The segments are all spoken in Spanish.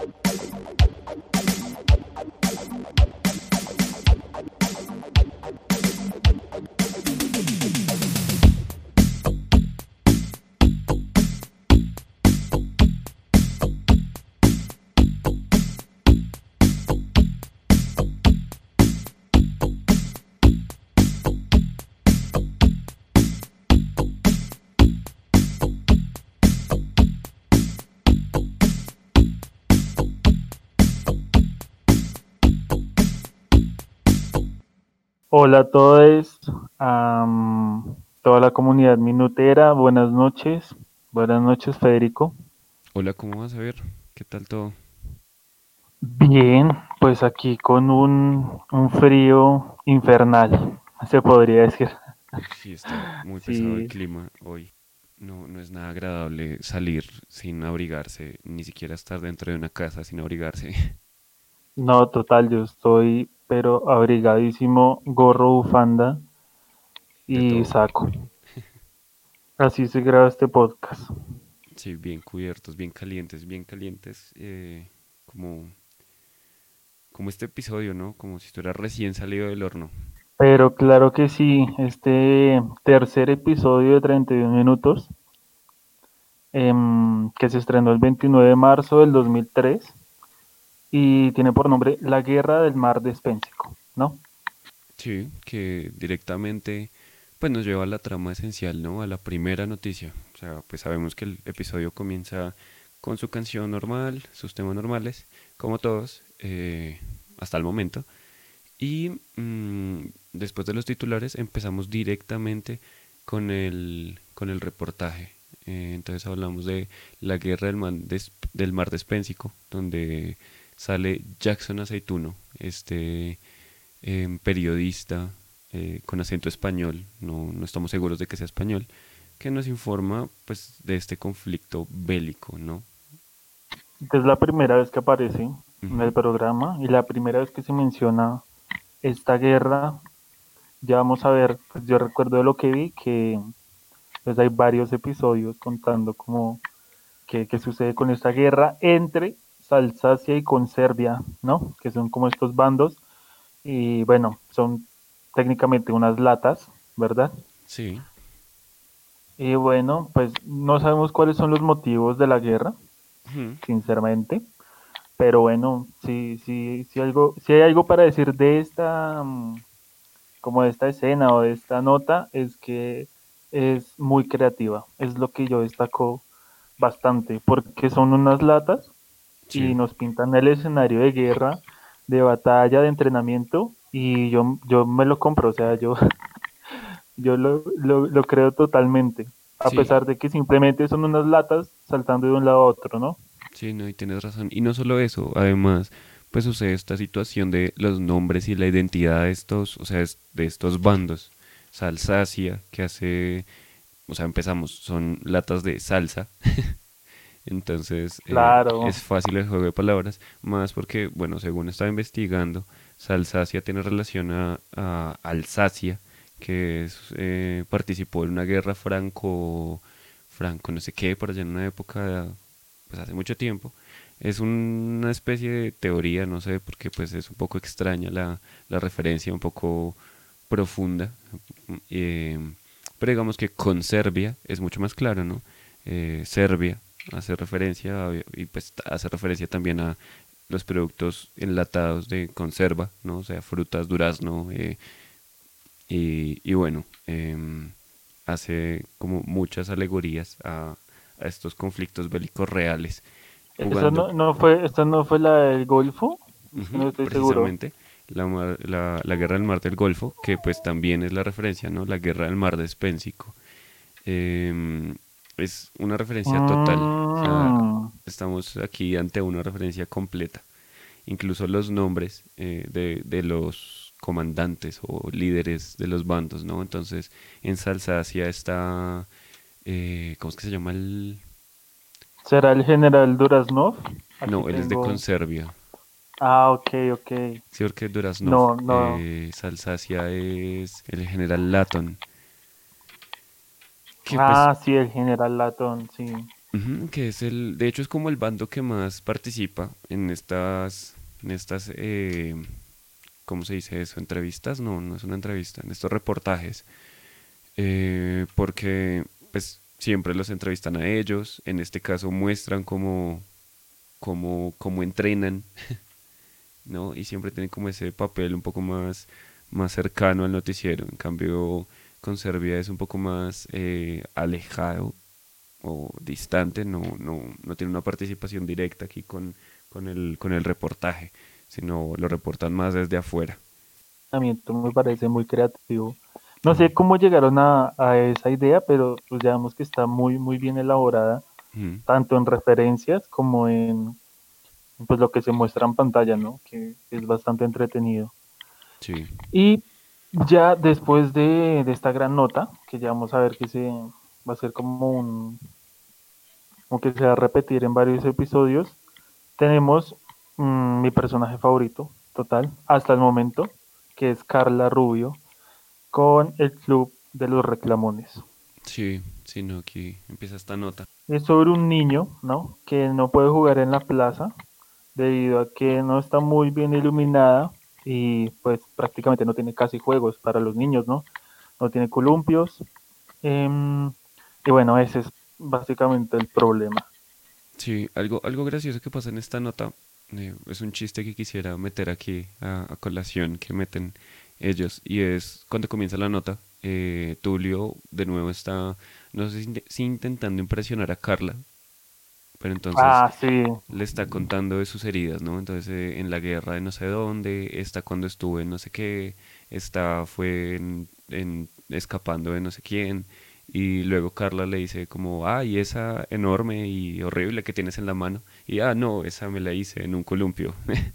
「あっあっあっあっあっあっあっあっあっあっあっあっあっ」Hola a todos, am, toda la comunidad minutera, buenas noches. Buenas noches, Federico. Hola, ¿cómo vas a ver? ¿Qué tal todo? Bien, pues aquí con un, un frío infernal, se podría decir. Sí, está muy pesado el Sí, clima hoy. No, no es nada agradable salir sin abrigarse, ni siquiera estar dentro de una casa sin abrigarse. no, total, yo estoy pero abrigadísimo, gorro, bufanda y saco. Así se graba este podcast. Sí, bien cubiertos, bien calientes, bien calientes, eh, como, como este episodio, ¿no? Como si estuviera recién salido del horno. Pero claro que sí, este tercer episodio de 31 minutos, em, que se estrenó el 29 de marzo del 2003 y tiene por nombre La Guerra del Mar Despénsico, ¿no? Sí, que directamente pues nos lleva a la trama esencial, ¿no? A la primera noticia. O sea, pues sabemos que el episodio comienza con su canción normal, sus temas normales, como todos, eh, hasta el momento. Y mm, después de los titulares empezamos directamente con el, con el reportaje. Eh, entonces hablamos de la guerra del, del mar Despénsico, donde sale Jackson Aceituno, este em, periodista eh, con acento español, no, no estamos seguros de que sea español, que nos informa pues de este conflicto bélico, ¿no? Es la primera vez que aparece en el programa y la primera vez que se menciona esta guerra. Ya vamos a ver, pues yo recuerdo de lo que vi que pues hay varios episodios contando como qué, qué sucede con esta guerra entre Alsacia y con Serbia, ¿no? Que son como estos bandos. Y bueno, son técnicamente unas latas, ¿verdad? Sí, Y bueno, pues no sabemos cuáles son los motivos de la guerra, sinceramente, pero bueno, si, si, si, algo, si hay algo para decir de esta, mm, como de esta escena o de esta nota, es que es muy creativa, es lo que yo destaco bastante, porque son unas latas y nos pintan el escenario de guerra, de batalla, de entrenamiento, y yo, yo me lo compro, o sea, yo, yo lo, lo, lo creo totalmente, a sí, pesar de que simplemente son unas latas saltando de un lado a otro, ¿no? sí, no, y tienes razón. Y no solo eso, además, pues sucede esta situación de los nombres y la identidad de estos, o sea, de estos bandos. Salsacia, que hace, o sea, empezamos, son latas de salsa, Entonces eh, Claro, es fácil el juego de palabras, más porque, bueno, según estaba investigando, Salsacia tiene relación a, a Alsacia, que es, eh, participó en una guerra franco, franco, no sé qué, por allá en una época, pues hace mucho tiempo. Es una especie de teoría, no sé, porque pues es un poco extraña la, la referencia, un poco profunda, eh, pero digamos que con Serbia es mucho más claro, ¿no? Eh, Serbia hace referencia y pues hace referencia también a los productos enlatados de conserva, ¿no? O sea, frutas, durazno, eh, y, y bueno, em, hace como muchas alegorías a, a estos conflictos bélicos reales, jugando no, no fue, esta no fue la del Golfo, no estoy seguro. precisamente la, mar- la, la guerra del mar del Golfo, que pues también es la referencia, ¿no? La guerra del mar Despénsico. Em, es una referencia total, o sea, Mm, estamos aquí ante una referencia completa. Incluso los nombres eh, de, de los comandantes o líderes de los bandos, ¿no? Entonces, en Salsacia está, eh, ¿cómo es que se llama el...? ¿Será el general Duraznov? Aquí No, él es de. Conservia. Ah, ok, ok. Sí, porque Duraznov, No, no. eh, Salsacia es el general Latton, que pues Ah, sí, el general Latón, sí. Que es el, de hecho es como el bando que más participa en estas, en estas, eh, ¿cómo se dice eso? ¿Entrevistas? No, no es una entrevista, en estos reportajes, eh, porque pues siempre los entrevistan a ellos, en este caso muestran cómo, cómo, cómo entrenan, ¿no? Y siempre tienen como ese papel un poco más, más cercano al noticiero, en cambio con Serbia es un poco más eh, alejado o distante, no, no, no tiene una participación directa aquí con, con el, con el reportaje, sino lo reportan más desde afuera. Esto me parece muy creativo. No sé cómo llegaron a, a esa idea, pero pues ya vemos que está muy, muy bien elaborada, tanto en referencias como en pues, lo que se muestra en pantalla, ¿no? Que es bastante entretenido. Sí, Y ya después de, de esta gran nota, que ya vamos a ver que se va a ser como un, como que se va a repetir en varios episodios, tenemos mm, mi personaje favorito, total, hasta el momento, que es Carla Rubio, con el Club de los Reclamones. sí, sí, no, aquí empieza esta nota. Es sobre un niño, ¿no? Que no puede jugar en la plaza debido a que no está muy bien iluminada y pues prácticamente no tiene casi juegos para los niños, ¿no? No tiene columpios. em, y bueno, ese es básicamente el problema. Sí, algo, algo gracioso que pasa en esta nota, eh, es un chiste que quisiera meter aquí a, colación que meten ellos, y es cuando comienza la nota, eh, Tulio de nuevo está, no sé si intentando impresionar a Carla, pero entonces Ah, sí, le está contando de sus heridas, ¿no? Entonces eh, en la guerra de no sé dónde, está cuando estuvo en no sé qué, está fue en, en escapando de no sé quién, y luego Carla le dice como, ah, y esa enorme y horrible que tienes en la mano, y ah, no, esa me la hice en un columpio.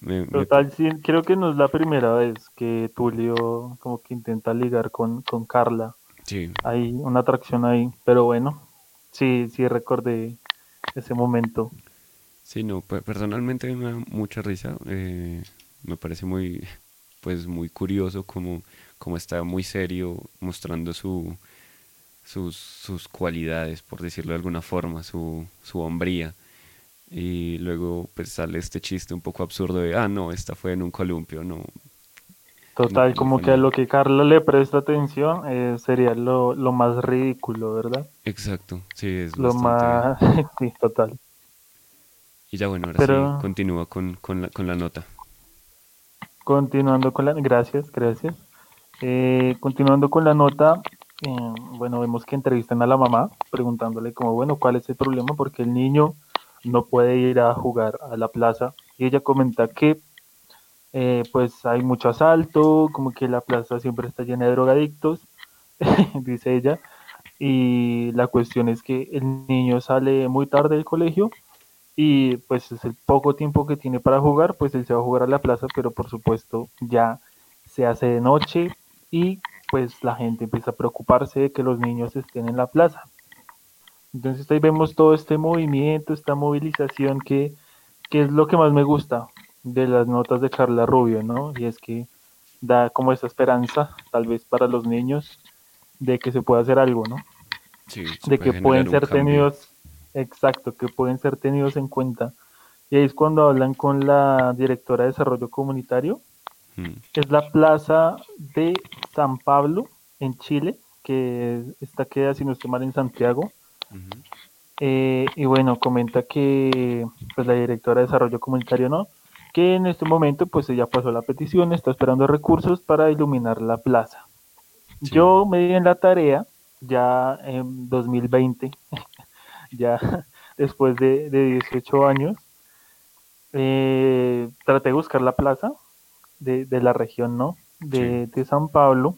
Me, me pa- total, sí, creo que no es la primera vez que Tulio como que intenta ligar con, con Carla. sí, Hay una atracción ahí, pero bueno, sí, sí recordé ese momento. sí, no, pe- personalmente me da mucha risa, eh, me parece muy, pues muy curioso como, como está muy serio mostrando su sus, sus cualidades, por decirlo de alguna forma, su, su hombría. Y luego pues sale este chiste un poco absurdo de, ah, no, esta fue en un columpio, no, Total, como que a lo que Carla le presta atención eh, sería lo, lo más ridículo, ¿verdad? Exacto, sí, es Lo bastante... más... sí, total. Y ya bueno, ahora sí, continúa con, con la, con la nota. continuando con la... Gracias, gracias. Eh, continuando con la nota, eh, bueno, vemos que entrevistan a la mamá preguntándole como, bueno, ¿cuál es el problema? Porque el niño no puede ir a jugar a la plaza. Y ella comenta que eh, pues hay mucho asalto, como que la plaza siempre está llena de drogadictos, dice ella. Y la cuestión es que el niño sale muy tarde del colegio y pues es el poco tiempo que tiene para jugar, pues él se va a jugar a la plaza, pero por supuesto ya se hace de noche y pues la gente empieza a preocuparse de que los niños estén en la plaza. Entonces ahí vemos todo este movimiento, esta movilización que, que es lo que más me gusta de las notas de Carla Rubio, ¿no? Y es que da como esa esperanza, tal vez para los niños, de que se pueda hacer algo, ¿no? Sí, De puede que pueden ser tenidos, exacto, que pueden ser tenidos en cuenta. Y ahí es cuando hablan con la directora de desarrollo comunitario, Mm, es la plaza de San Pablo en Chile, que está queda, si no estoy mal, en Santiago. Eh, y bueno, comenta que pues la directora de desarrollo comunitario no, que en este momento pues ella pasó la petición, está esperando recursos para iluminar la plaza. Sí, Yo me di en la tarea ya en 2020, ya después de, de 18 años, eh, traté de buscar la plaza de, de la región, ¿no? sí, De, de San Pablo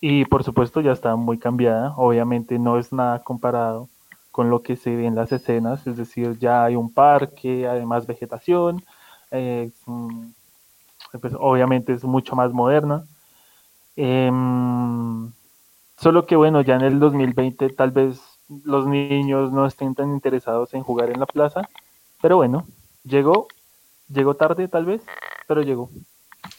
y por supuesto ya está muy cambiada, obviamente no es nada comparado con lo que se ve en las escenas, es decir, ya hay un parque, además vegetación, eh, mm, pues obviamente es mucho más moderna. Eh, solo que bueno, ya en el 2020 tal vez los niños no estén tan interesados en jugar en la plaza, pero bueno, llegó, llegó tarde tal vez, pero llegó.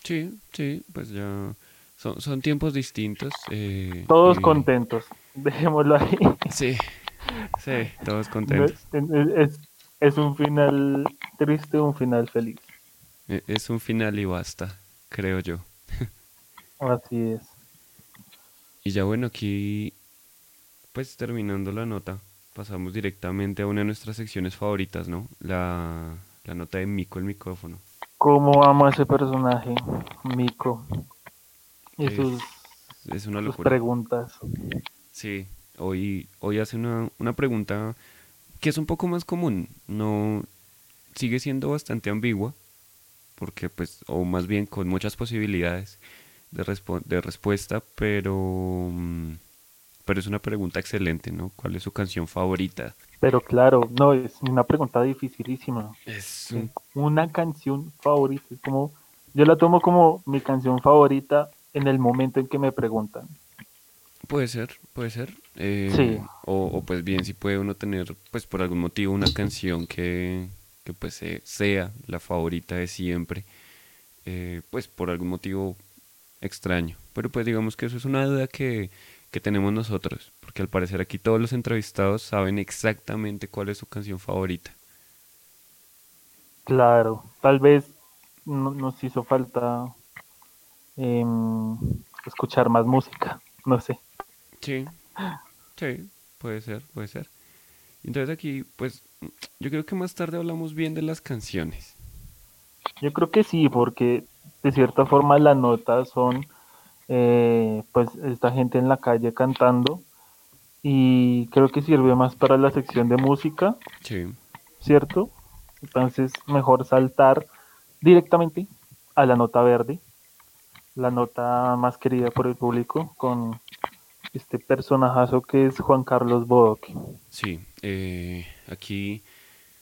sí, sí, pues ya son, son tiempos distintos eh, Todos y contentos. Dejémoslo ahí. Sí, sí, todos contentos. Es, un final triste, un final feliz. E- Es un final y basta, creo yo. Así es. Y ya bueno, aquí pues terminando la nota, pasamos directamente a una de nuestras secciones favoritas, ¿no? La, la nota de Mico el micrófono. ¿Cómo amo a ese personaje, Miko? Y sus, es una sus locura. preguntas. Sí, hoy, hoy hace una, una pregunta que es un poco más común, no sigue siendo bastante ambigua, porque pues, o más bien con muchas posibilidades de, respo- de respuesta, pero, mm, pero es una pregunta excelente, ¿no? ¿Cuál es su canción favorita? Pero claro, no, es una pregunta dificilísima. Es un- Una canción favorita. Es como, yo la tomo como mi canción favorita en el momento en que me preguntan. Puede ser, puede ser. eh, Sí, o, o pues bien, si puede uno tener, pues por algún motivo, una canción que, que pues sea la favorita de siempre, eh, pues por algún motivo extraño. Pero pues digamos que eso es una duda que, que tenemos nosotros, porque al parecer aquí todos los entrevistados saben exactamente cuál es su canción favorita. claro. Tal vez no- nos hizo falta em, escuchar más música. No sé. Sí, sí, puede ser, puede ser. Entonces aquí, pues yo creo que más tarde hablamos bien de las canciones. Yo creo que sí, porque de cierta forma las notas son eh, pues esta gente en la calle cantando y creo que sirve más para la sección de música, Sí, ¿cierto? Entonces mejor saltar directamente a la nota verde, la nota más querida por el público con este personajazo que es Juan Carlos Bodoque. sí. eh, aquí,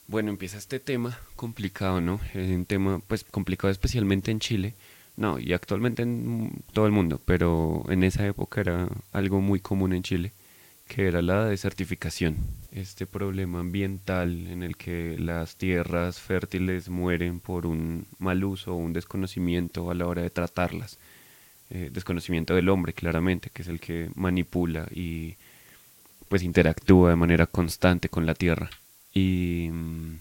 bueno, empieza este tema complicado, ¿no? Es un tema, pues, complicado especialmente en Chile. No, y actualmente en todo el mundo, pero en esa época era algo muy común en Chile, que era la desertificación. Este problema ambiental en el que las tierras fértiles mueren por un mal uso o un desconocimiento a la hora de tratarlas. Eh, desconocimiento del hombre, claramente, que es el que manipula y pues interactúa de manera constante con la tierra. Y mm,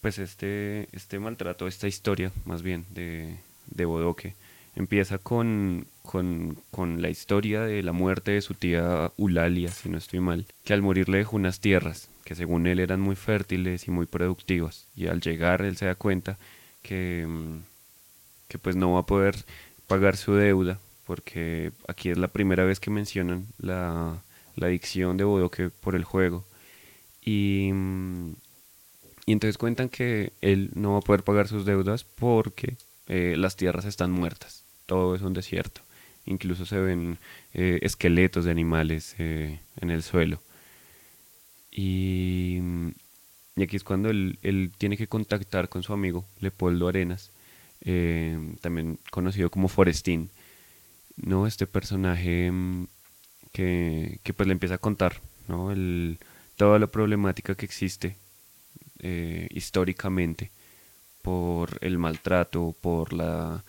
pues este, este maltrato, esta historia más bien de, de Bodoque, empieza con, con, con la historia de la muerte de su tía Eulalia, si no estoy mal, que al morir le dejó unas tierras que según él eran muy fértiles y muy productivas. Y al llegar él se da cuenta que, mm, que pues no va a poder pagar su deuda, porque aquí es la primera vez que mencionan la, la adicción de Bodoque por el juego. Y, mm, y entonces cuentan que él no va a poder pagar sus deudas porque eh, las tierras están muertas, todo es un desierto. Incluso se ven eh, esqueletos de animales eh, en el suelo. Y, mm, y aquí es cuando él, él tiene que contactar con su amigo Leopoldo Arenas, eh, también conocido como Forestín, ¿no? Este personaje mm, que, que pues le empieza a contar, ¿no? El, toda la problemática que existe históricamente por el maltrato, por la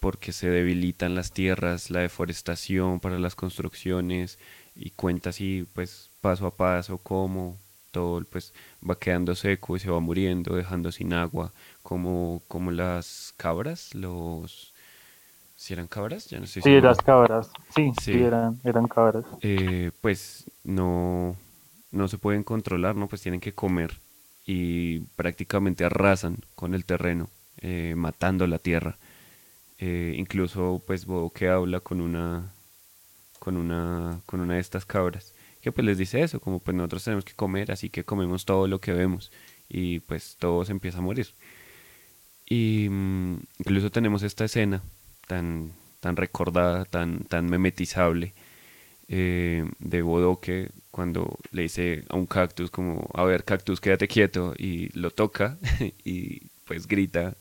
porque se debilitan las tierras, la deforestación para las construcciones y cuenta así pues paso a paso cómo todo pues va quedando seco y se va muriendo, dejando sin agua, como como las cabras, los si eran cabras, ya no estoy Sí, seguro. las cabras. Sí, sí, Sí, eran, eran cabras. eh, pues no, no se pueden controlar, ¿no? Pues tienen que comer y prácticamente arrasan con el terreno, eh, matando la tierra. Eh, incluso, pues, que habla con una, con una, con una de estas cabras, que pues les dice eso, como pues nosotros tenemos que comer, así que comemos todo lo que vemos y pues todo se empieza a morir. Y mm, incluso tenemos esta escena tan, tan recordada, tan, tan memetizable eh, de Bodoque cuando le dice a un cactus como, a ver, cactus, quédate quieto y lo toca y pues grita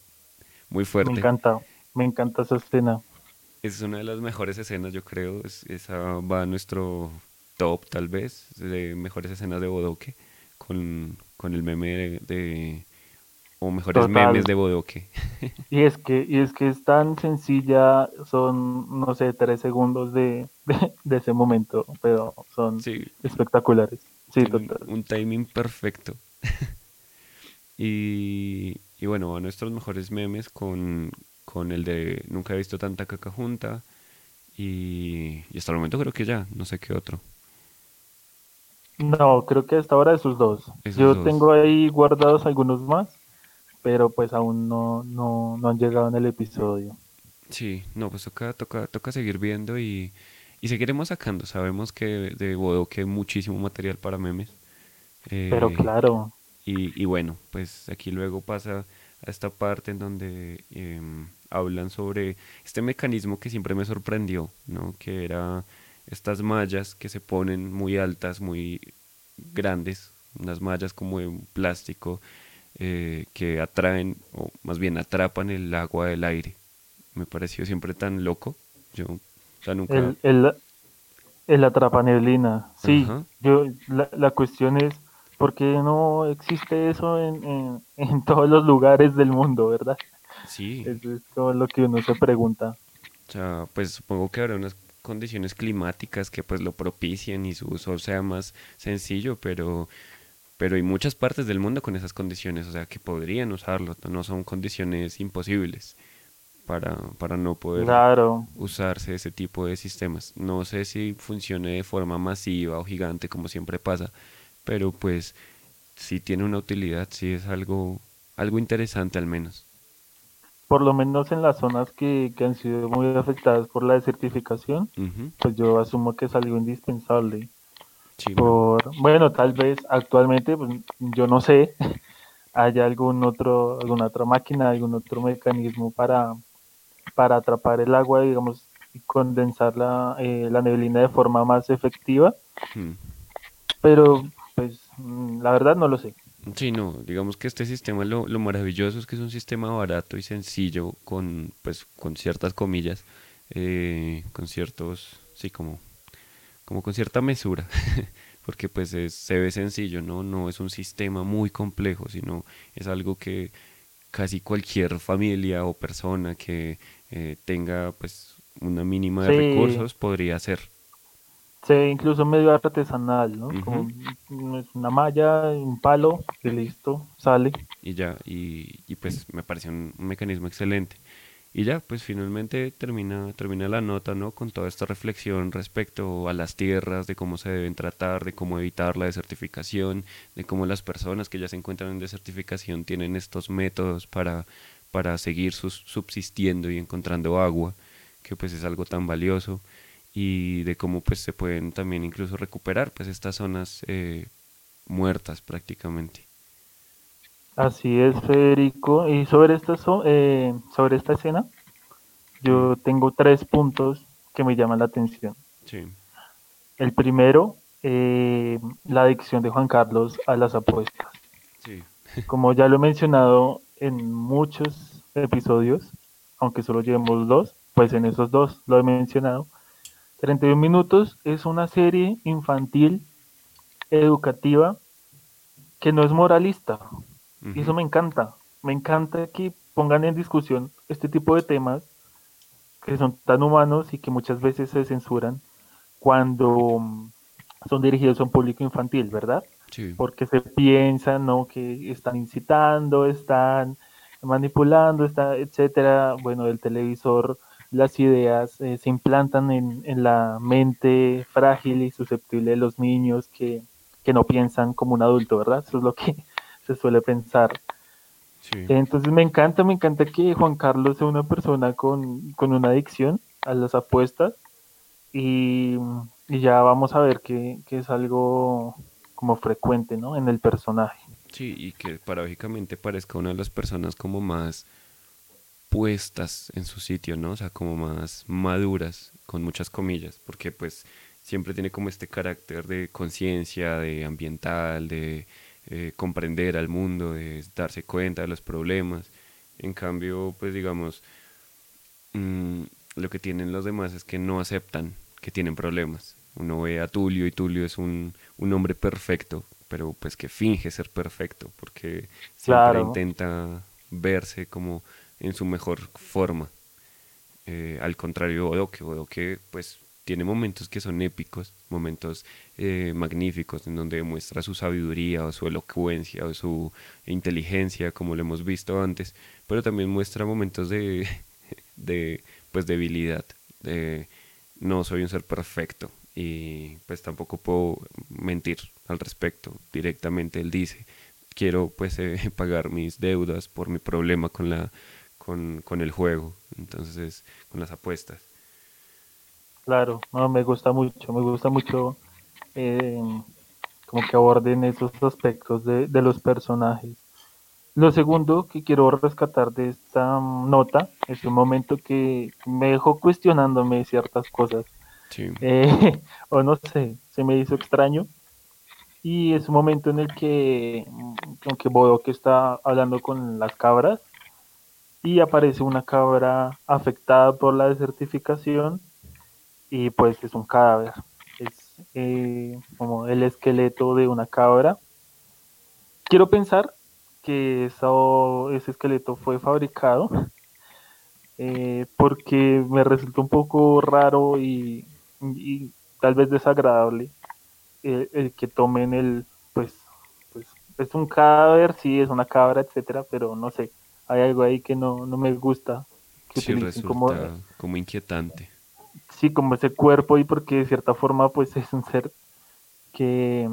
muy Me fuerte. encanta, me encanta esa escena. Es una de las mejores escenas, yo creo. es- esa va a nuestro top, tal vez, de mejores escenas de Bodoque con, con el meme de, de, o mejores memes de bodoque. Y es que, y es que es tan sencilla, son, no sé, tres segundos de, de, de ese momento, pero son Sí, espectaculares. Sí, total. un timing perfecto. Y, y bueno, a nuestros mejores memes con, con el de Nunca he visto tanta caca junta. Y, y hasta el momento creo que ya, no sé qué otro. No, creo que hasta ahora esos dos. Esos Yo dos. tengo ahí guardados algunos más, pero pues aún no, no, no han llegado en el episodio. Sí, no, pues toca, toca, toca seguir viendo y, y seguiremos sacando. Sabemos que de bodoque hay muchísimo material para memes. Pero Eh, claro, Y, y bueno, pues aquí luego pasa a esta parte en donde em, hablan sobre este mecanismo que siempre me sorprendió, ¿no? Que era estas mallas que se ponen muy altas, muy grandes, unas mallas como de un plástico eh, que atraen, o más bien atrapan el agua del aire. Me pareció siempre tan loco. Yo, o sea, nunca... el, el, el atrapaneblina, sí, yo, la, la cuestión es, ¿por qué no existe eso en, en, en todos los lugares del mundo, verdad? sí, Eso es todo lo que uno se pregunta. O sea, pues supongo que habrá unas condiciones climáticas que pues lo propicien y su uso sea más sencillo, pero, pero hay muchas partes del mundo con esas condiciones, o sea, que podrían usarlo, no son condiciones imposibles para, para no poder Claro, usarse ese tipo de sistemas. No sé si funcione de forma masiva o gigante como siempre pasa, pero pues sí tiene una utilidad, sí es algo, algo interesante al menos. por lo menos en las zonas que, que han sido muy afectadas por la desertificación, pues yo asumo que es algo indispensable. Sí, Por, bueno, tal vez actualmente, pues, yo no sé, haya algún otro, alguna otra máquina, algún otro mecanismo para, para atrapar el agua, digamos, y condensar la, eh, la neblina de forma más efectiva, mm. pero pues mm, la verdad no lo sé. Sí, no, digamos que este sistema lo, lo maravilloso es que es un sistema barato y sencillo con, pues, con ciertas comillas, eh, con ciertos, sí, como, como con cierta mesura, porque pues es- se ve sencillo, ¿no? No es un sistema muy complejo, sino es algo que casi cualquier familia o persona que eh, tenga pues una mínima de Sí, recursos podría hacer. Ve incluso medio artesanal, ¿no? Como Ujú. mm, es una malla, un palo, y listo, sale. y ya, y, y pues me pareció un, un mecanismo excelente. Y ya, pues finalmente termina, termina la nota, ¿no? Con toda esta reflexión respecto a las tierras, de cómo se deben tratar, de cómo evitar la desertificación, de cómo las personas que ya se encuentran en desertificación tienen estos métodos para, para seguir sus- subsistiendo y encontrando agua, que pues es algo tan valioso, y de cómo pues se pueden también incluso recuperar pues estas zonas eh, muertas prácticamente. Así es, Federico. Y sobre esta, eh, sobre esta escena, yo tengo tres puntos que me llaman la atención. sí. El primero, eh, la adicción de Juan Carlos a las apuestas. Sí. Como ya lo he mencionado en muchos episodios, aunque solo llevemos dos, pues en esos dos lo he mencionado. 31 minutos es una serie infantil educativa que no es moralista. Y eso me encanta. Me encanta que pongan en discusión este tipo de temas que son tan humanos y que muchas veces se censuran cuando mm, son dirigidos a un público infantil, ¿verdad? Sí. Porque se piensa, ¿no? Que están incitando, están manipulando, está, etcétera. Bueno, el televisor, las ideas eh, se implantan en, en, la mente frágil y susceptible de los niños que, que no piensan como un adulto, ¿verdad? Eso es lo que se suele pensar. Sí, Entonces me encanta, me encanta que Juan Carlos sea una persona con, con una adicción a las apuestas y, y ya vamos a ver que, que, es algo como frecuente ¿no? en el personaje. sí, y que paradójicamente parezca una de las personas como más puestas en su sitio, ¿no? O sea, como más maduras, con muchas comillas, porque pues siempre tiene como este carácter de conciencia, de ambiental, de eh, comprender al mundo, de darse cuenta de los problemas. En cambio, pues digamos, mm, lo que tienen los demás es que no aceptan que tienen problemas. Uno ve a Tulio y Tulio es un, un hombre perfecto, pero pues que finge ser perfecto, porque siempre intenta verse como en su mejor forma. Eh, al contrario de Odoke, pues tiene momentos que son épicos, momentos eh, magníficos en donde demuestra su sabiduría o su elocuencia o su inteligencia, como lo hemos visto antes, pero también muestra momentos de, de pues debilidad, de no soy un ser perfecto y pues tampoco puedo mentir al respecto. Directamente él dice, quiero pues eh, pagar mis deudas por mi problema con la con, con el juego, entonces con las apuestas. Claro, no, me gusta mucho, me gusta mucho eh, como que aborden esos aspectos de, de, los personajes. Lo segundo que quiero rescatar de esta nota es un momento que me dejó cuestionándome ciertas cosas. Eh, o no sé, se me hizo extraño. Y es un momento en el que, como que Bodo que está hablando con las cabras y aparece una cabra afectada por la desertificación y pues es un cadáver. Es eh, como el esqueleto de una cabra. Quiero pensar que ese esqueleto fue fabricado eh, porque me resultó un poco raro y, tal vez desagradable el, que tomen el, pues, pues, es un cadáver, sí, es una cabra, etcétera, pero no sé, hay algo ahí que no, no me gusta. Que sí, resulta como, como inquietante sí, como ese cuerpo y porque de cierta forma pues es un ser que,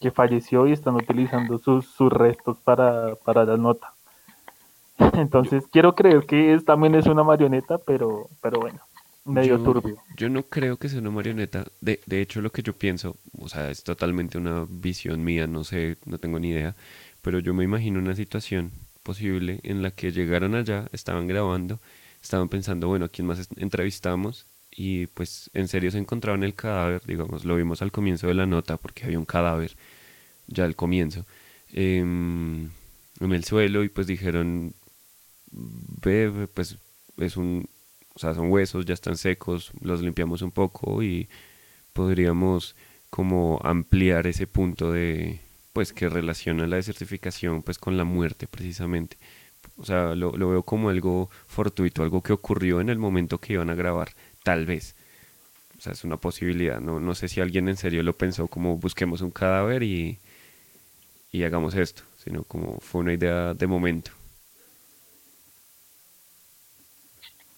que falleció y están utilizando sus, sus restos para, para la nota. Entonces quiero creer que es, también es una marioneta, pero, pero bueno, medio turbio. Yo no creo que sea una marioneta. De, de hecho, lo que yo pienso, o sea, es totalmente una visión mía, no sé, no tengo ni idea, pero yo me imagino una situación posible en la que llegaron allá, estaban grabando, estaban pensando, bueno, ¿a quién más entrevistamos? y pues en serio se encontraba en el cadáver, digamos, lo vimos al comienzo de la nota porque había un cadáver ya al comienzo em, en el suelo y pues dijeron, ve, pues es un, o sea, son huesos, ya están secos, los limpiamos un poco y podríamos como ampliar ese punto de, pues que relaciona la desertificación pues con la muerte precisamente. O sea, lo, lo veo como algo fortuito, algo que ocurrió en el momento que iban a grabar tal vez. O sea, es una posibilidad. No, no sé si alguien en serio lo pensó como busquemos un cadáver y, y hagamos esto, sino como fue una idea de momento.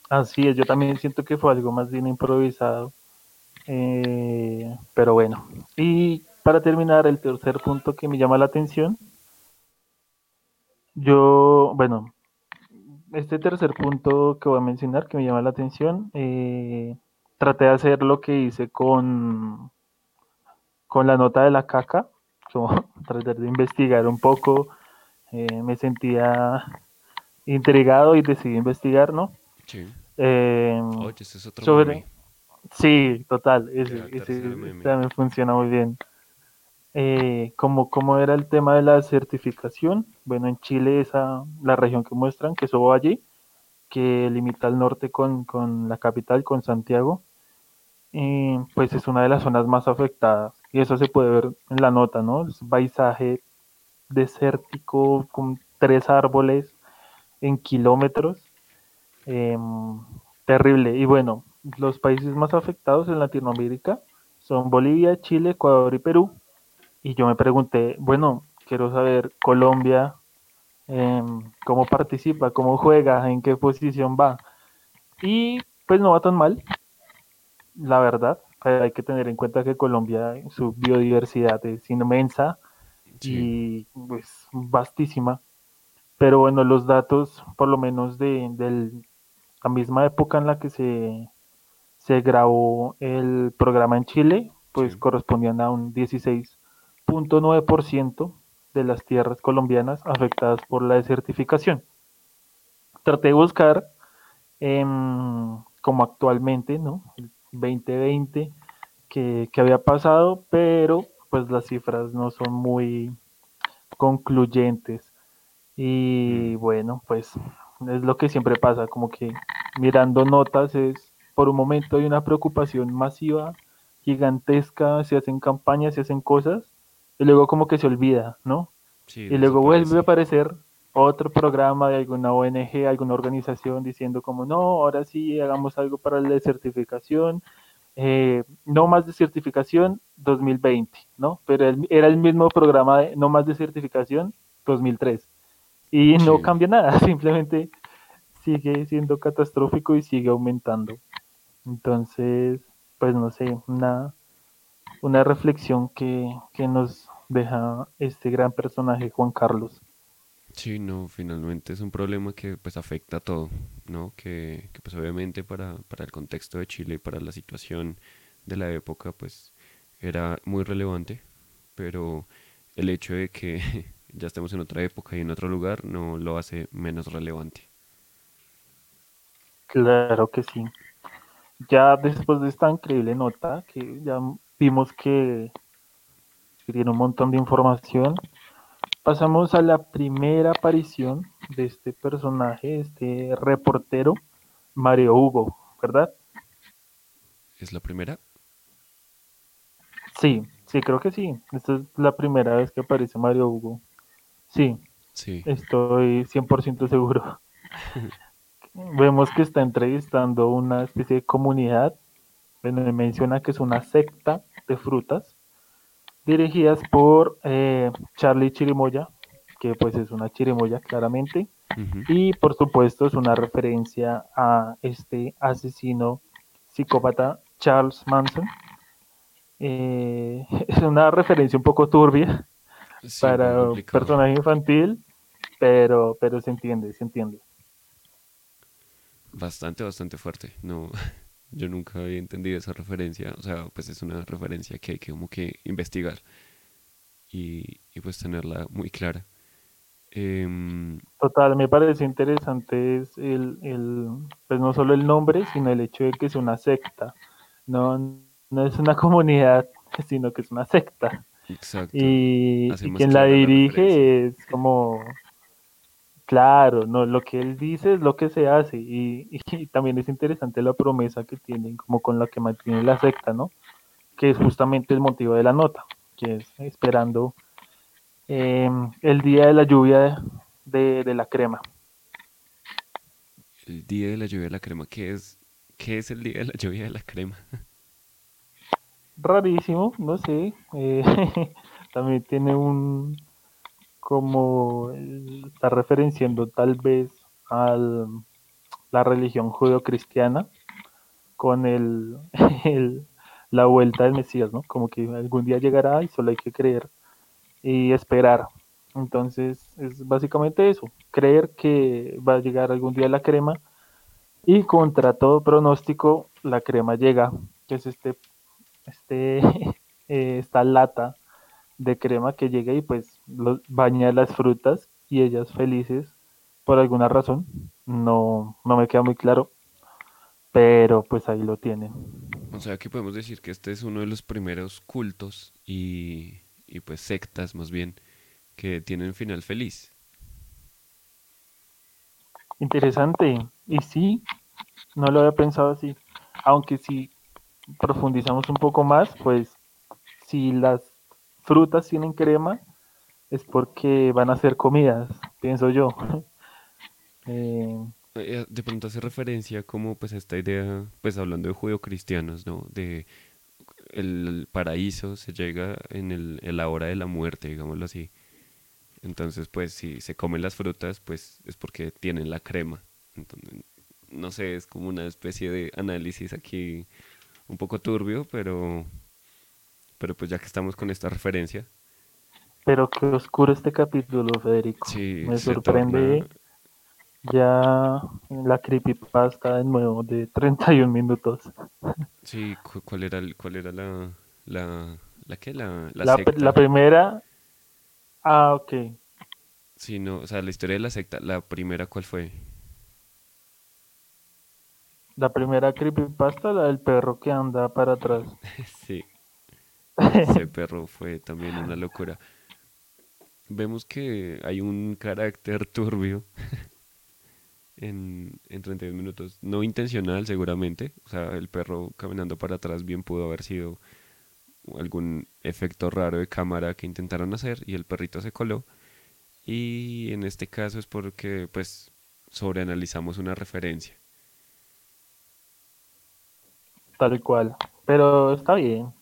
Así es, yo también siento que fue algo más bien improvisado. Eh, pero bueno, y para terminar, el tercer punto que me llama la atención, yo, bueno, este tercer punto que voy a mencionar, que me llama la atención, eh, traté de hacer lo que hice con, con la nota de la caca, como tratar de investigar un poco, eh, me sentía intrigado y decidí investigar, ¿no? Sí. Eh, Oye, ese es otro sobre... Sí, total, ese, ese también funciona muy bien. Eh, como, como era el tema de la certificación, bueno, en Chile esa, la región que muestran, que es allí, que limita al norte con, la capital, con Santiago, eh, pues es una de las zonas más afectadas. Y eso se puede ver en la nota, ¿no? Es paisaje desértico con tres árboles en kilómetros. Em, terrible. Y bueno, los países más afectados en Latinoamérica son Bolivia, Chile, Ecuador y Perú y yo me pregunté, bueno, quiero saber Colombia, em, cómo participa, cómo juega, en qué posición va. Y pues no va tan mal, la verdad. Hay que tener en cuenta que Colombia, su biodiversidad es inmensa y pues vastísima. Pero bueno, los datos, por lo menos de, la misma época en la que se, se grabó el programa en Chile, pues correspondían a un 16 0.9% de las tierras colombianas afectadas por la desertificación. Traté de buscar em, como actualmente, ¿no? El 2020 que, había pasado, pero pues las cifras no son muy concluyentes. Y mm. bueno, pues es lo que siempre pasa, como que mirando notas es, por un momento hay una preocupación masiva, gigantesca, se hacen campañas, se hacen cosas, y luego como que se olvida, ¿no? Sí, Y luego vuelve a aparecer otro programa de alguna ONG, alguna organización diciendo como, no, ahora sí hagamos algo para la certificación, eh, no más de certificación 2020, ¿no? Pero el- era el mismo programa de no más de certificación 2003. Y no Sí. cambia nada, simplemente sigue siendo catastrófico y sigue aumentando. Entonces, pues no sé, una, una reflexión que, que nos deja este gran personaje, Juan Carlos. Sí, no, finalmente es un problema que pues afecta a todo, ¿no? Que, que pues obviamente para, para el contexto de Chile y para la situación de la época pues era muy relevante, pero el hecho de que ya estemos en otra época y en otro lugar no lo hace menos relevante. Claro que sí. Ya después de esta increíble nota, que ya vimos que, que tiene un montón de información, pasamos a la primera aparición de este personaje, este reportero, Mario Hugo, ¿verdad? ¿Es la primera? Sí, sí, creo que sí. Esta es la primera vez que aparece Mario Hugo. Sí, Sí, estoy 100% seguro. Vemos que está entrevistando una especie de comunidad, menciona que es una secta de frutas, dirigidas por eh, Charlie Chirimoya, que pues es una chirimoya claramente, y por supuesto es una referencia a este asesino psicópata Charles Manson. Eh, es una referencia un poco turbia Sí, para personaje infantil, pero, pero se entiende, se entiende. Bastante, bastante fuerte. No, yo nunca había entendido esa referencia. O sea, pues es una referencia que hay que como que investigar y, y pues tenerla muy clara. Em, Total, me parece interesante es el, el, pues no solo el nombre, sino el hecho de que es una secta. No, no es una comunidad, sino que es una secta. exacto. Y, y quien la dirige es como, claro, no, lo que él dice es lo que se hace. Y, y también es interesante la promesa que tienen, como con la que mantiene la secta, ¿no? Que es justamente el motivo de la nota, que es esperando eh, el día de la lluvia de, de la crema. El día de la lluvia de la crema. ¿Qué es, qué es el día de la lluvia de la crema? Rarísimo, no sé. eh, también tiene un, como, está referenciando tal vez a la religión judeocristiana con el, el- la vuelta del Mesías, ¿no? Como que algún día llegará y solo hay que creer y esperar. Entonces es básicamente eso, creer que va a llegar algún día la crema y contra todo pronóstico la crema llega, que es este, este eh, esta lata de crema que llega y pues lo- baña las frutas y ellas felices por alguna razón. No, no me queda muy claro, pero pues ahí lo tienen. O sea que podemos decir que este es uno de los primeros cultos y, y pues sectas más bien que tienen final feliz. Interesante. Y sí, no lo había pensado así. Aunque si profundizamos un poco más, pues si las frutas tienen crema, es porque van a ser comidas, pienso yo. Eh, Eh, De pronto hace referencia como pues a esta idea, pues hablando de judeocristianos, ¿no? De el paraíso se llega en el, en la hora de la muerte, digámoslo así. Entonces, pues si se comen las frutas, pues es porque tienen la crema. Entonces, no sé, es como una especie de análisis aquí un poco turbio, pero, pero pues ya que estamos con esta referencia, pero qué oscuro este capítulo, Federico. sí Me torna, sorprende ya la creepypasta de nuevo de 31 minutos. sí, cu- ¿cuál era, cuál era la, la, la qué? La, la La, la secta. primera, ah, ok. Sí, no, o sea, la historia de la secta, la primera, ¿cuál fue? La primera creepypasta, la del perro que anda para atrás. Sí, ese perro fue también una locura. Vemos que hay un carácter turbio en, en 32 minutos, no intencional seguramente, o sea, el perro caminando para atrás bien pudo haber sido algún efecto raro de cámara que intentaron hacer y el perrito se coló. Y en este caso es porque pues sobreanalizamos una referencia. Tal cual. Pero está bien.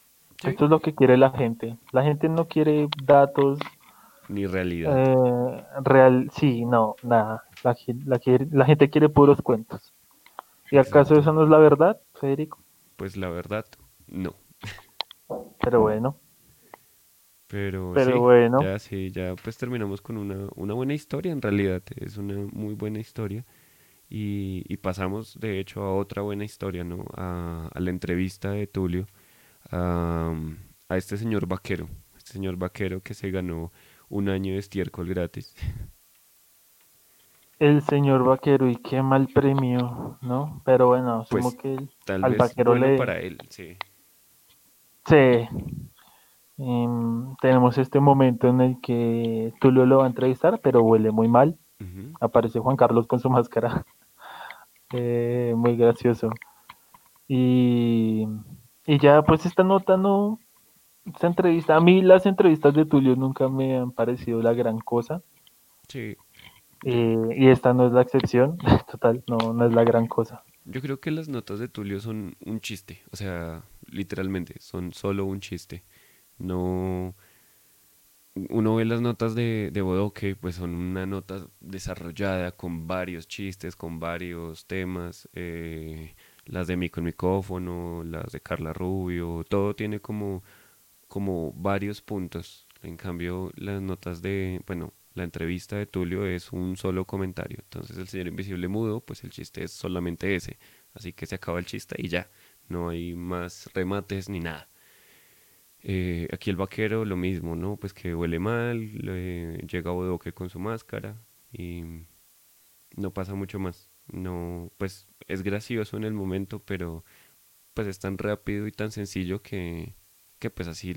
Esto es lo que quiere la gente. La gente no quiere datos. Ni realidad. Eh, real, sí, no, nada. La, la, gente quiere puros cuentos. ¿Y acaso eso no es la verdad, Federico? Pues la verdad, no. Pero bueno. Pero, sí, bueno. Ya sí, ya pues terminamos con una, una buena historia en realidad. Es una muy buena historia. Y, pasamos, de hecho, a otra buena historia, ¿no? A, la entrevista de Tulio a, este señor vaquero, este señor vaquero que se ganó un año de estiércol gratis. El señor vaquero, y qué mal premio, ¿no? Pero bueno, asumo pues, que tal al vez vaquero le... para él, sí. Sí. Em, tenemos este momento en el que Tulio lo va a entrevistar, pero huele muy mal. Aparece Juan Carlos con su máscara. Eh, muy gracioso. Y, y ya pues esta nota no, esta entrevista, a mí las entrevistas de Tulio nunca me han parecido la gran cosa. Sí. Eh, y esta no es la excepción, total, no, no es la gran cosa. Yo creo que las notas de Tulio son un chiste, o sea, literalmente, son solo un chiste. No, uno ve las notas de, de Bodoque, pues son una nota desarrollada con varios chistes, con varios temas, eh, las de Mico Micófono, las de Carla Rubio, todo tiene como, como varios puntos. En cambio, las notas de, bueno, la entrevista de Tulio es un solo comentario. Entonces el señor invisible mudo, pues el chiste es solamente ese. Así que se acaba el chiste y ya. No hay más remates ni nada. Eh, aquí el vaquero lo mismo, ¿no? Pues que huele mal, llega Bodoque con su máscara y no pasa mucho más. No, pues es gracioso en el momento, pero pues es tan rápido y tan sencillo que, que pues así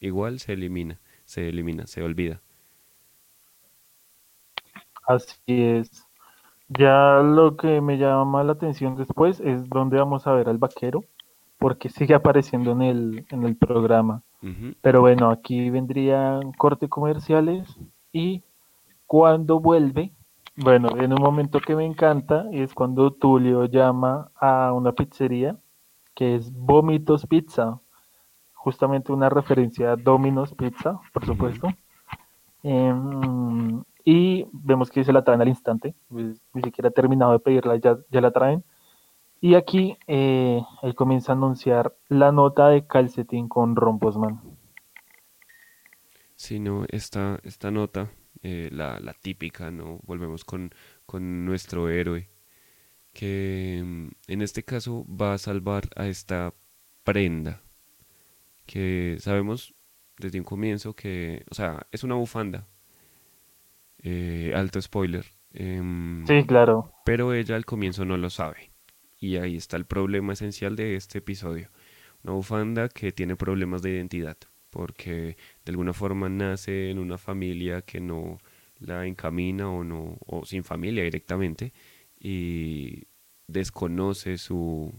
igual se elimina, se elimina, se olvida. Así es. Ya lo que me llama la atención después es dónde vamos a ver al vaquero porque sigue apareciendo en el, en el programa. Pero bueno, aquí vendrían corte comerciales y cuando vuelve, bueno, en un momento que me encanta es cuando Tulio llama a una pizzería que es Vómitos Pizza, justamente una referencia a Domino's Pizza, por supuesto. Em, y vemos que se la traen al instante, pues, ni siquiera ha terminado de pedirla, ya, ya la traen. Y aquí eh, él comienza a anunciar la nota de calcetín con Romposman. Sí, no, esta, esta nota, eh, la, típica, ¿no? Volvemos con, nuestro héroe, que mm, en este caso va a salvar a esta prenda, que sabemos desde un comienzo que, o sea, es una bufanda, eh, alto spoiler. Em, sí, claro. Pero ella al comienzo no lo sabe. Y ahí está el problema esencial de este episodio. Una bufanda que tiene problemas de identidad, porque de alguna forma nace en una familia que no la encamina o no o sin familia directamente y desconoce su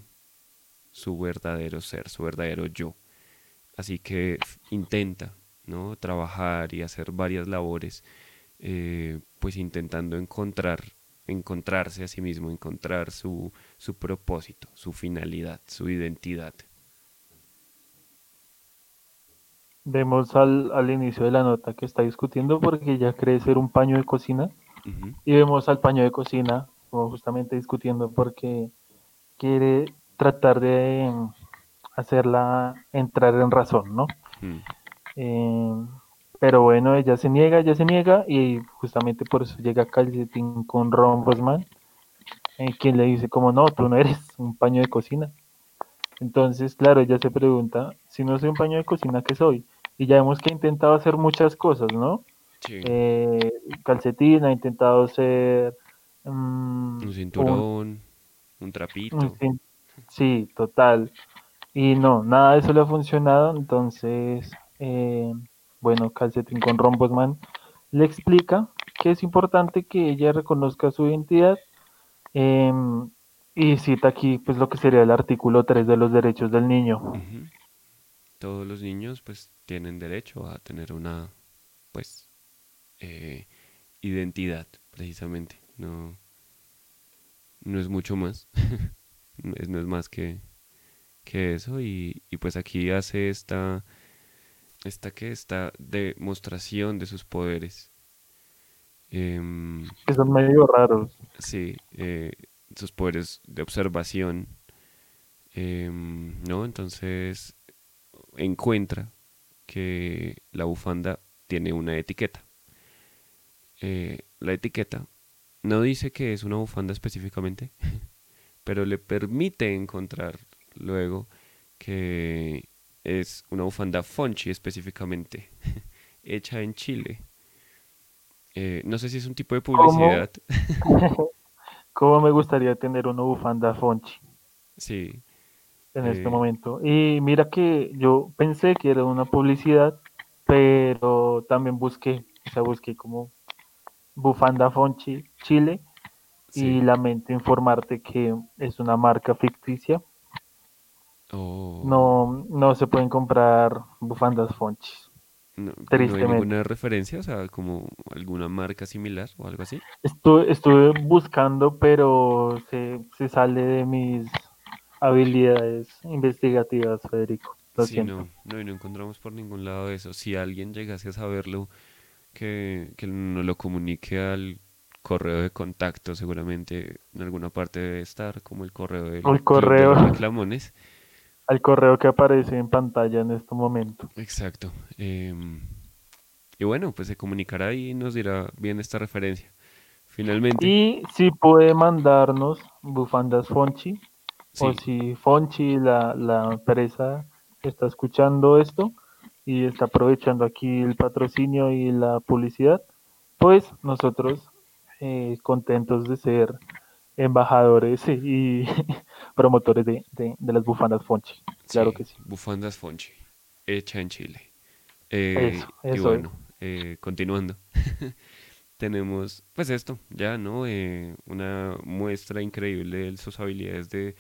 su verdadero ser, su verdadero yo. Así que intenta, ¿no? trabajar y hacer varias labores, eh, pues intentando encontrar encontrarse a sí mismo, encontrar su, su propósito, su finalidad, su identidad. Vemos al, al, inicio de la nota que está discutiendo porque ella cree ser un paño de cocina y vemos al paño de cocina justamente discutiendo porque quiere tratar de hacerla entrar en razón, ¿no? Eh, pero bueno, ella se niega, ella se niega y justamente por eso llega Calcetín con Ron Bosman, eh, quien le dice como no, tú no eres un paño de cocina. Entonces, claro, ella se pregunta, si no soy un paño de cocina, ¿qué soy? Y ya vemos que ha intentado hacer muchas cosas, ¿no? Sí. Eh, calcetín ha intentado ser... Mm, un cinturón, un, trapito. sí, total. Y no, nada de eso le ha funcionado, entonces... Eh, bueno, Calcetín con Rombosman le explica que es importante que ella reconozca su identidad em, y cita aquí pues lo que sería el artículo 3 de los derechos del niño. todos los niños pues tienen derecho a tener una pues eh, identidad precisamente. No no es mucho más. No es más que, que eso y, y, pues aquí hace esta esta que esta demostración de sus poderes. Em, que son medio raros. sí eh, sus poderes de observación. Em, no entonces encuentra que la bufanda tiene una etiqueta. Eh, la etiqueta no dice que es una bufanda específicamente, pero le permite encontrar luego que es una bufanda Fonchi específicamente, hecha en Chile. Eh, no sé si es un tipo de publicidad. ¿Cómo, me gustaría tener una bufanda Fonchi? Sí, en este eh, momento. Y mira que yo pensé que era una publicidad, pero también busqué, o sea, busqué como Bufanda Fonchi Chile y lamento informarte que es una marca ficticia. Oh. No, no se pueden comprar bufandas Fonchis. No, tristemente. ¿No hay ninguna referencia? O sea, como alguna marca similar o algo así. Estuve, estuve buscando, pero se, se sale de mis habilidades investigativas, Federico. sí, no, no, y no encontramos por ningún lado eso. Si alguien llegase a saberlo, que, que nos lo comunique al correo de contacto, seguramente en alguna parte debe estar, como el correo de, el correo, de reclamones. Al correo que aparece en pantalla en este momento. Exacto. Em, y bueno, pues se comunicará y nos dirá bien esta referencia. Finalmente. Y si puede mandarnos bufandas Fonchi o si Fonchi, la, la empresa, está escuchando esto y está aprovechando aquí el patrocinio y la publicidad, pues nosotros eh, contentos de ser embajadores y promotores de, las bufandas Fonchi. Claro que sí. Bufandas Fonchi, hecha en Chile. Eh, y bueno, eh, continuando. tenemos pues esto, ya, ¿no? una muestra increíble de sus habilidades de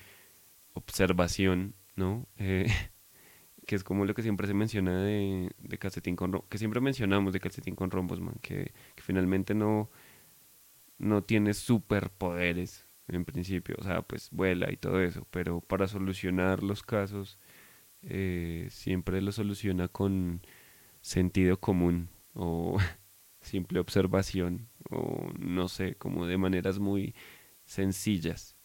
observación, ¿no? Eh, que es como lo que siempre se menciona de, de calcetín con rombos, que siempre mencionamos de calcetín con rombos, man, que, finalmente no, no tiene superpoderes en principio, o sea, pues vuela y todo eso, pero para solucionar los casos eh, siempre lo soluciona con sentido común o simple observación o no sé, como de maneras muy sencillas.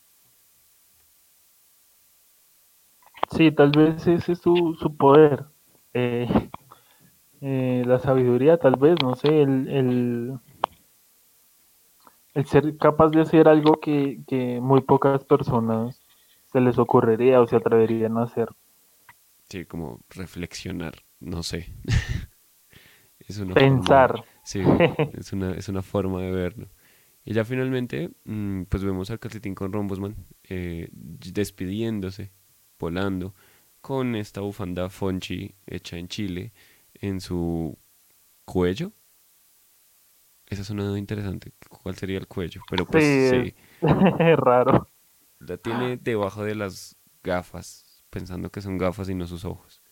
Sí, tal vez ese es su, su poder. Eh, eh, la sabiduría, tal vez, no sé, el, el, el ser capaz de hacer algo que, que, muy pocas personas se les ocurriría o se atreverían a hacer. Sí, como reflexionar, no sé. es una Pensar. sí, es una, es una forma de verlo. Y ya finalmente, mm, pues vemos al calcetín con Rombosman eh, despidiéndose volando con esta bufanda Fonchi hecha en Chile en su cuello. Esa es una interesante. ¿Cuál sería el cuello? Pero pues sí. Es raro. La tiene debajo de las gafas, pensando que son gafas y no sus ojos.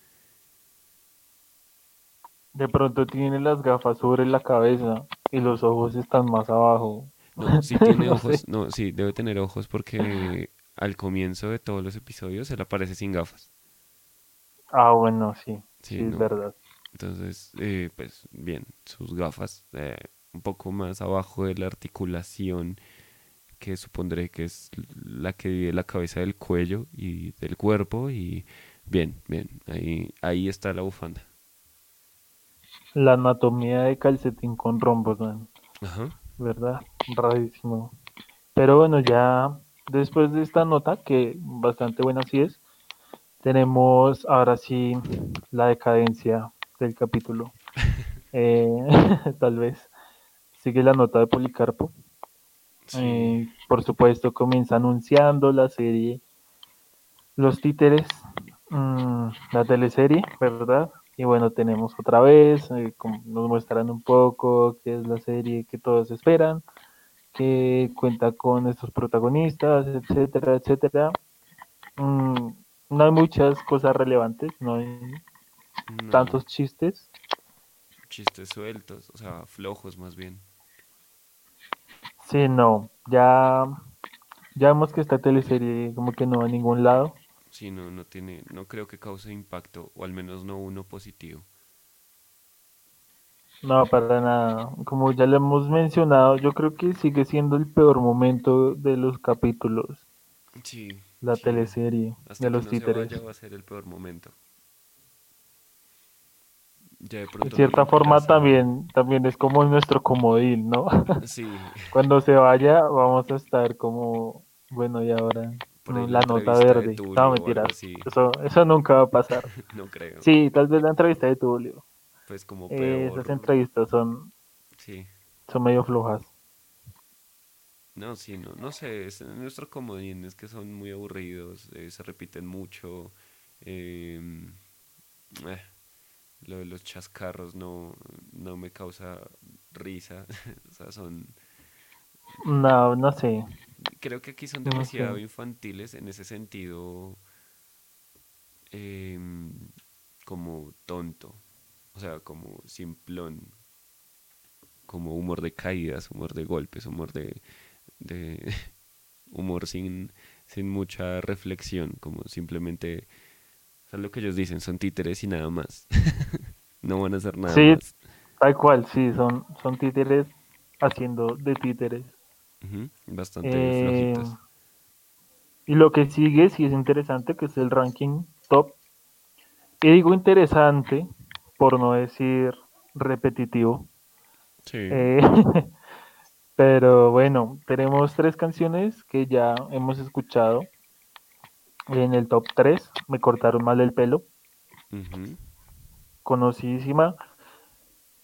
De pronto tiene las gafas sobre la cabeza y los ojos están más abajo. No, sí tiene ojos. No, sí, debe tener ojos porque al comienzo de todos los episodios él aparece sin gafas. Ah, bueno, sí, sí, es verdad. Entonces, eh, pues bien, sus gafas eh, un poco más abajo de la articulación que supondré que es la que divide la cabeza del cuello y del cuerpo y bien, bien, ahí, ahí está la bufanda. La anatomía de calcetín con rombos, Ajá. ¿Verdad? Rarísimo. Pero bueno, ya después de esta nota, que bastante buena sí es, tenemos ahora sí la decadencia del capítulo. Eh, tal vez sigue la nota de Policarpo. Eh, por supuesto, comienza anunciando la serie Los Títeres, mm, la teleserie, ¿verdad? Y bueno, tenemos otra vez, eh, nos muestran un poco qué es la serie que todos esperan que cuenta con estos protagonistas, etcétera, etcétera. Mm, no hay muchas cosas relevantes, no hay No, tantos chistes. chistes sueltos, o sea, flojos más bien. Sí, no, ya, ya vemos que esta teleserie como que no va a ningún lado. Sí, no, no tiene, no creo que cause impacto, o al menos no uno positivo. No, para nada. Como ya le hemos mencionado, yo creo que sigue siendo el peor momento de los capítulos, Sí, la sí. teleserie Hasta de que los no se vaya títeres. va a ser el peor momento. De cierta forma también, también es como nuestro comodín, ¿no? Sí, Cuando se vaya vamos a estar como, bueno, y ahora Mm, la nota verde. No, mentiras. Eso, eso nunca va a pasar. No creo. Sí, tal vez la entrevista de Tulio. Pues como Eh, esas peor. entrevistas son, Sí. son medio flojas. No, sí, no, no sé, es nuestro comodín es que son muy aburridos, eh, se repiten mucho. em, eh, lo de los chascarros no, no me causa risa. O sea, son. No, no sé, Creo que aquí son no demasiado sé. infantiles en ese sentido, em, como tonto. O sea, como simplón, como humor de caídas, humor de golpes, humor de, de humor sin, sin mucha reflexión, como simplemente, sea, lo que ellos dicen, son títeres y nada más. No van a hacer nada Sí, más. tal cual, sí, son, son títeres haciendo de títeres. Bastante Eh, y lo que sigue sí es interesante, que es el ranking top. Y digo interesante, por no decir repetitivo. Sí, Eh, pero bueno, tenemos tres canciones que ya hemos escuchado en el top 3. Me cortaron mal el pelo, conocidísima.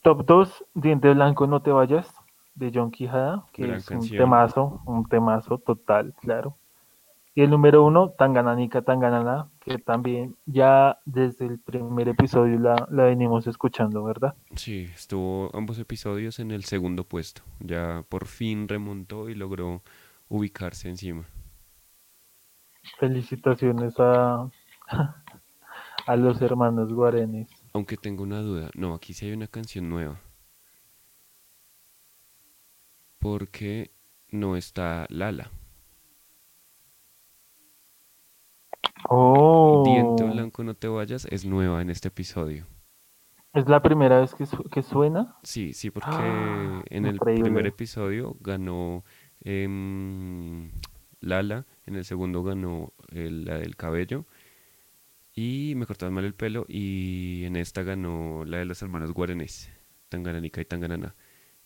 Top 2, Diente Blanco, no te vayas, de John Quijada, que Gran es un temazo, un temazo total, claro. Y el número uno, Tangananica Tanganana, que también ya desde el primer episodio la, la venimos escuchando, ¿verdad? Sí, estuvo ambos episodios en el segundo puesto. Ya por fin remontó y logró ubicarse encima. Felicitaciones a, a los hermanos Guarenes. Aunque tengo una duda. No, aquí sí hay una canción nueva. Porque no está Lala. Diente Oh, Blanco, no te vayas es nueva en este episodio. es la primera vez que, su- que suena. Sí, sí, porque Ah, en el primer episodio ganó em, Lala, en el segundo ganó el- la del cabello y me cortaron mal el pelo y en esta ganó la de los hermanos Guarenes, Tangananica y Tanganana.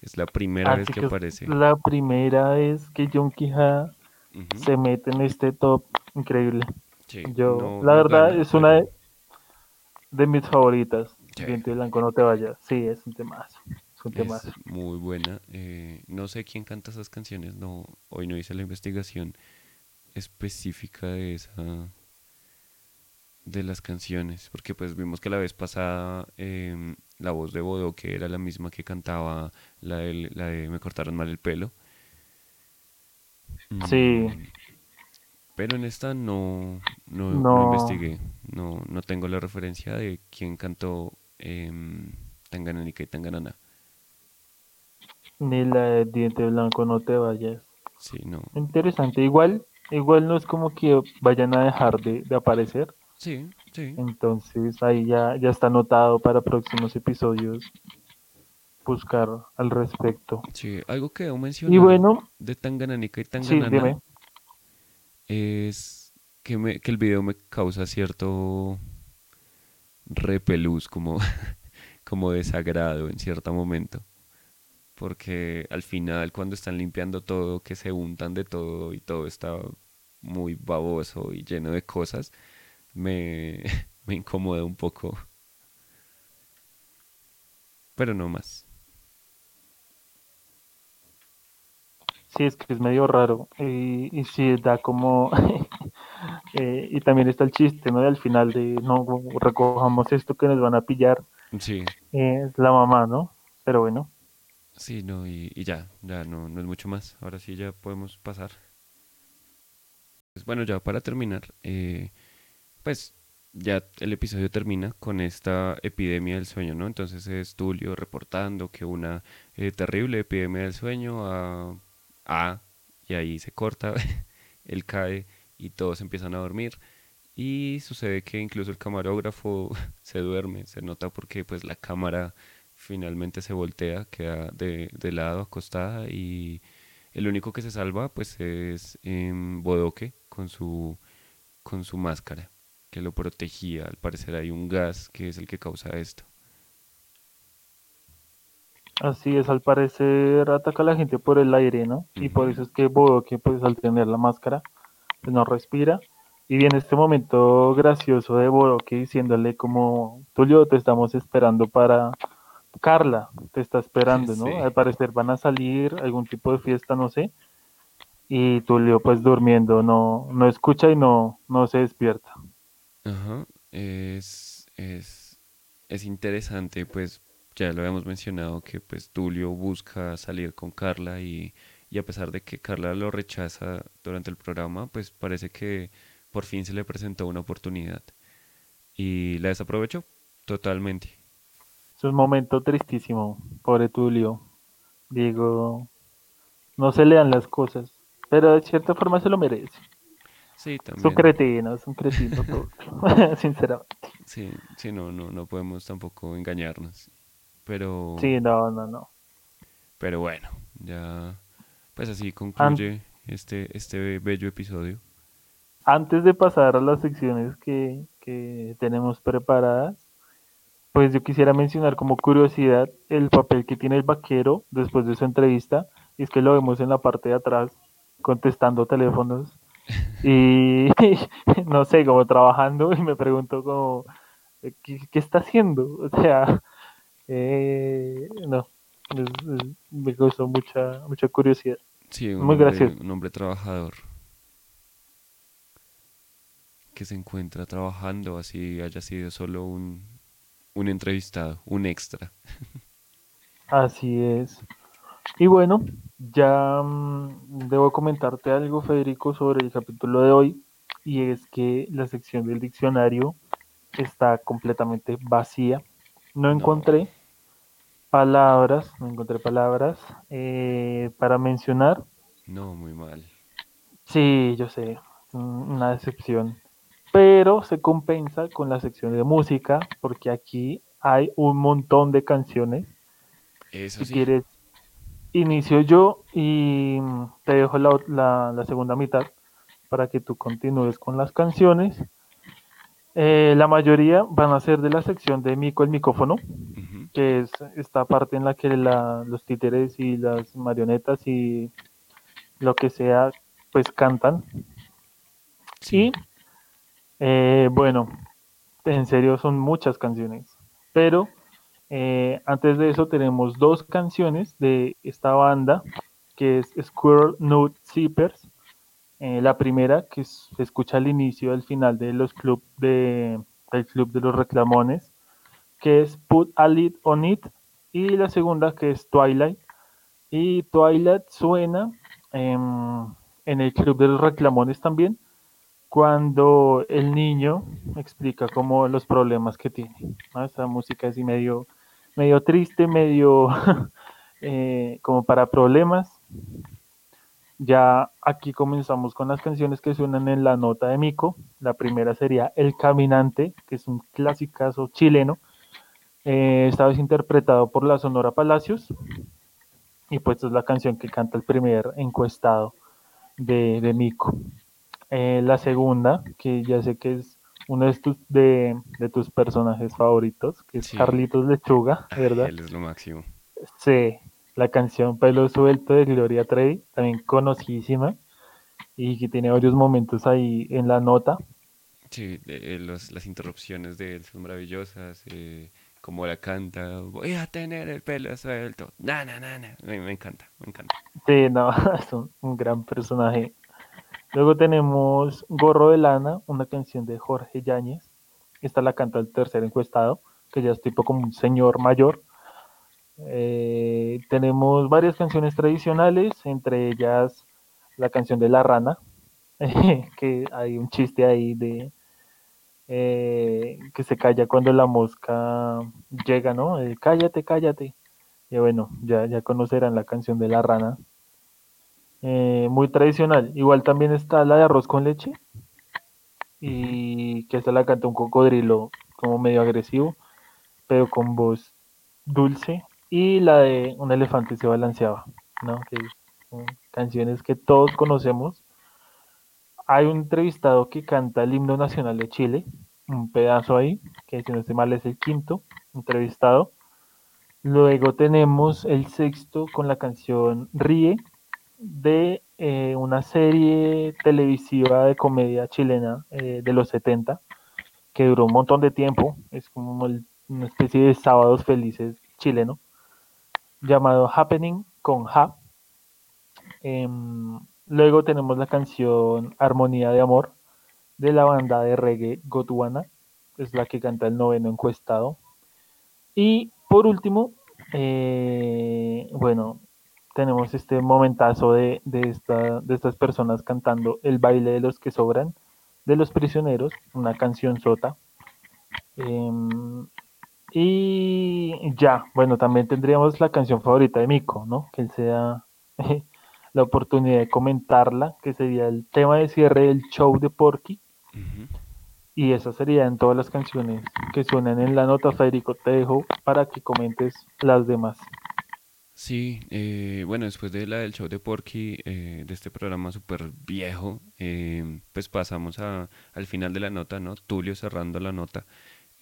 Es la primera vez Así que aparece. la primera vez que John Quijada se mete en este top. Increíble. Sí, Yo, no, la no verdad, gana, es una de, de mis favoritas. sí, Diente Blanco, no te vayas. Sí, es un temazo. Es temazo. muy buena. Eh, no sé quién canta esas canciones, no, hoy no hice la investigación específica de esa, de las canciones, porque pues vimos que la vez pasada em, la voz de Bodo, que era la misma que cantaba la, de Me cortaron mal el pelo, Sí, mm, pero en esta no, no, no no, investigué, no, no tengo la referencia de quién cantó Tangananica y Tanganana. Ni la de Diente Blanco, no te vayas. Sí, no. Interesante. Igual, igual no es como que vayan a dejar de, de aparecer. Sí, sí, Entonces ahí ya, ya está anotado para próximos episodios buscar al respecto. sí. Algo que debo Y mencionar bueno, de Tangananica y sí, Tanganana dime. es que, me, que el video me causa cierto repelús, como, como desagrado en cierto momento. Porque al final, cuando están limpiando todo, que se untan de todo y todo está muy baboso y lleno de cosas, me, me incomoda un poco. Pero no más. Sí, es que es medio raro. Y, y sí, da como... eh, y también está el chiste, ¿no? Al final de, no, recojamos esto que nos van a pillar. Sí, eh, es la mamá, ¿no? Pero bueno, sí, no, y, ya, ya no, no es mucho más. Ahora sí ya podemos pasar. Pues bueno, ya para terminar, eh, pues ya el episodio termina con esta epidemia del sueño, ¿no? Entonces es Tulio reportando que una eh, terrible epidemia del sueño a, a, y ahí se corta, él cae y todos empiezan a dormir. Y sucede que incluso el camarógrafo se duerme, se nota porque pues la cámara finalmente se voltea, queda de, de lado, acostada y el único que se salva pues es em, Bodoque con su, con su máscara que lo protegía. Al parecer hay un gas que es el que causa esto. Así es, al parecer ataca a la gente por el aire, ¿no? Y por eso es que Bodoque pues al tener la máscara pues no respira. Y viene este momento gracioso de Bodoque diciéndole como, Tulio, te estamos esperando para... Carla te está esperando, ¿no? Sí. Al parecer van a salir, algún tipo de fiesta, no sé. Y Tulio pues durmiendo, no, no escucha y no, no se despierta. Ajá, es, es, es interesante, pues ya lo habíamos mencionado que pues Tulio busca salir con Carla y, y a pesar de que Carla lo rechaza durante el programa, pues parece que por fin se le presentó una oportunidad y la desaprovechó totalmente. Es un momento tristísimo, pobre Tulio. Digo, no se le dan las cosas, pero de cierta forma se lo merece. Sí, Es un también. cretino, es un cretino todo. Sinceramente. Sí, sí, no, no, no podemos tampoco engañarnos. Pero, Sí, no, no, no. pero bueno, ya, pues así concluye este, este bello episodio. antes de pasar a las secciones que, que tenemos preparadas, pues yo quisiera mencionar como curiosidad el papel que tiene el vaquero después de su entrevista. Y es que lo vemos en la parte de atrás contestando teléfonos y no sé, como trabajando y me pregunto como, ¿qué, qué está haciendo? O sea, eh, no, es- es- me causó mucha, mucha curiosidad. Sí, un Muy hombre, gracioso. un hombre trabajador que se encuentra trabajando, así haya sido solo un, un entrevistado, un extra. Así es. Y bueno, ya mm, debo comentarte algo, Federico, sobre el capítulo de hoy, y es que la sección del diccionario está completamente vacía. No No, encontré palabras, no encontré palabras eh, para mencionar. no, muy mal. Sí, yo sé, una decepción. Pero se compensa con la sección de música, porque aquí hay un montón de canciones. Eso Si sí, quieres, inicio yo y te dejo la, la- la segunda mitad para que tú continúes con las canciones. Eh, la mayoría van a ser de la sección de Mico el micófono, ujú, que es esta parte en la que la- los títeres y las marionetas y lo que sea, pues cantan. sí, Y eh, bueno, en serio son muchas canciones, pero eh, antes de eso tenemos dos canciones de esta banda que es Squirrel Nut Zippers. Eh, la primera que se escucha al inicio al final de los club de, del club de los reclamones, que es Put a Lid on It, y la segunda que es Twilight. Y Twilight suena em, en el club de los reclamones también, cuando el niño explica como los problemas que tiene. ¿no? Esa música así medio, medio triste, medio eh, como para problemas. Ya aquí comenzamos con las canciones que suenan en la nota de Mico. La primera sería El Caminante, que es un clasicazo chileno. Eh, esta vez interpretado por la Sonora Palacios. Y pues es la canción que canta el primer encuestado de, de Mico. Eh, la segunda, que ya sé que es uno de tus, de, de tus personajes favoritos, que es sí. Carlitos Lechuga, ¿verdad? él es lo máximo. Sí, la canción Pelo Suelto de Gloria Trevi, también conocidísima, y que tiene varios momentos ahí en la nota. Sí, de- eh, los- las interrupciones de él son maravillosas, eh, como la canta, voy a tener el pelo suelto, na, na, na, na. Me, me encanta, me encanta. Sí, no, es un, un gran personaje. Luego tenemos Gorro de Lana, una canción de Jorge Yáñez. Esta la canta el tercer encuestado, que ya es tipo como un señor mayor. Eh, tenemos varias canciones tradicionales, entre ellas la canción de La Rana, que hay un chiste ahí de eh, que se calla cuando la mosca llega, ¿no? Eh, cállate, cállate. Y bueno, ya, ya conocerán la canción de la rana. Eh, muy tradicional. Igual también está la de arroz con leche. Y que esta la canta un cocodrilo como medio agresivo, pero con voz dulce. Y la de un elefante se balanceaba, ¿no? Que canciones que todos conocemos. Hay un entrevistado que canta el himno nacional de Chile, un pedazo ahí, que si no estoy mal es el quinto entrevistado. Luego tenemos el sexto con la canción Ríe de eh, una serie televisiva de comedia chilena eh, de los 70 que duró un montón de tiempo. Es como una especie de sábados felices chileno llamado Happening con Ja. Em, luego tenemos la canción Armonía de Amor de la banda de reggae Godwana, es la que canta el noveno encuestado. Y por último, eh, bueno, tenemos este momentazo de, de, esta, de estas personas cantando El baile de los que sobran, de los prisioneros, una canción sota. Em, y ya, bueno, también tendríamos la canción favorita de Mico, ¿no? Que él se da la oportunidad de comentarla, que sería el tema de cierre del show de Porky. Ujú. Y esas serían todas las canciones que suenan en la nota. Federico, te dejo para que comentes las demás. Sí, eh, bueno, después de la del show de Porky, eh, de este programa súper viejo, eh, pues pasamos a, al final de la nota, ¿no? Tulio cerrando la nota,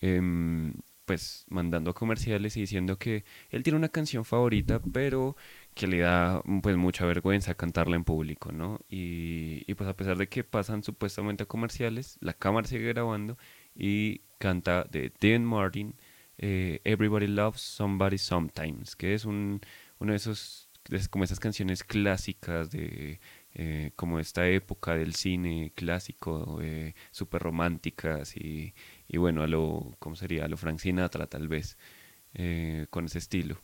em, pues mandando comerciales y diciendo que él tiene una canción favorita, pero que le da pues mucha vergüenza cantarla en público, ¿no? Y, y pues a pesar de que pasan supuestamente a comerciales, la cámara sigue grabando y canta de Dean Martin, eh, Everybody Loves Somebody Sometimes, que es un, uno de esos, como esas canciones clásicas de eh, como esta época del cine clásico, eh, súper románticas y, y bueno, a lo, ¿cómo sería? A lo Frank Sinatra tal vez, eh, con ese estilo.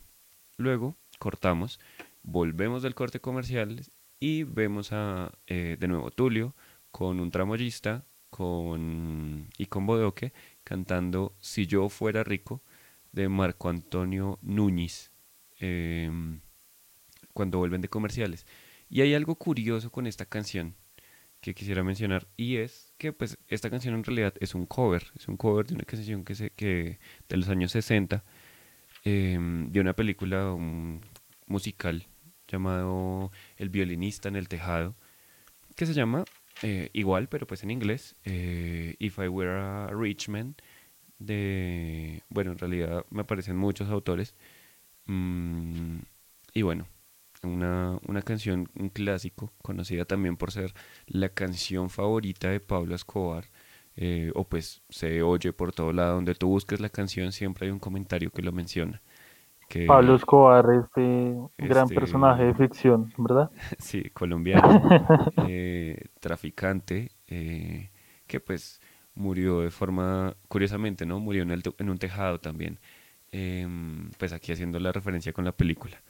Luego cortamos, volvemos del corte comercial y vemos a de nuevo Tulio con un tramoyista con, y con Bodoque cantando Si yo fuera rico de Marco Antonio Núñez em, cuando vuelven de comerciales. Y hay algo curioso con esta canción que quisiera mencionar y es que pues esta canción en realidad es un cover, es un cover de una canción que se, que de los años 60 em, de una película musical llamado El violinista en el tejado que se llama eh, igual pero pues en inglés eh, If I Were a Rich Man de bueno en realidad me aparecen muchos autores Mm, y bueno una, una canción, un clásico, conocida también por ser la canción favorita de Pablo Escobar, eh, o pues se oye por todo lado, donde tú busques la canción siempre hay un comentario que lo menciona. Que, Pablo Escobar, este gran personaje de ficción, ¿verdad? sí, colombiano, eh, traficante, eh, que pues murió de forma, curiosamente, ¿no? Murió en, el en un tejado también, em, pues aquí haciendo la referencia con la película.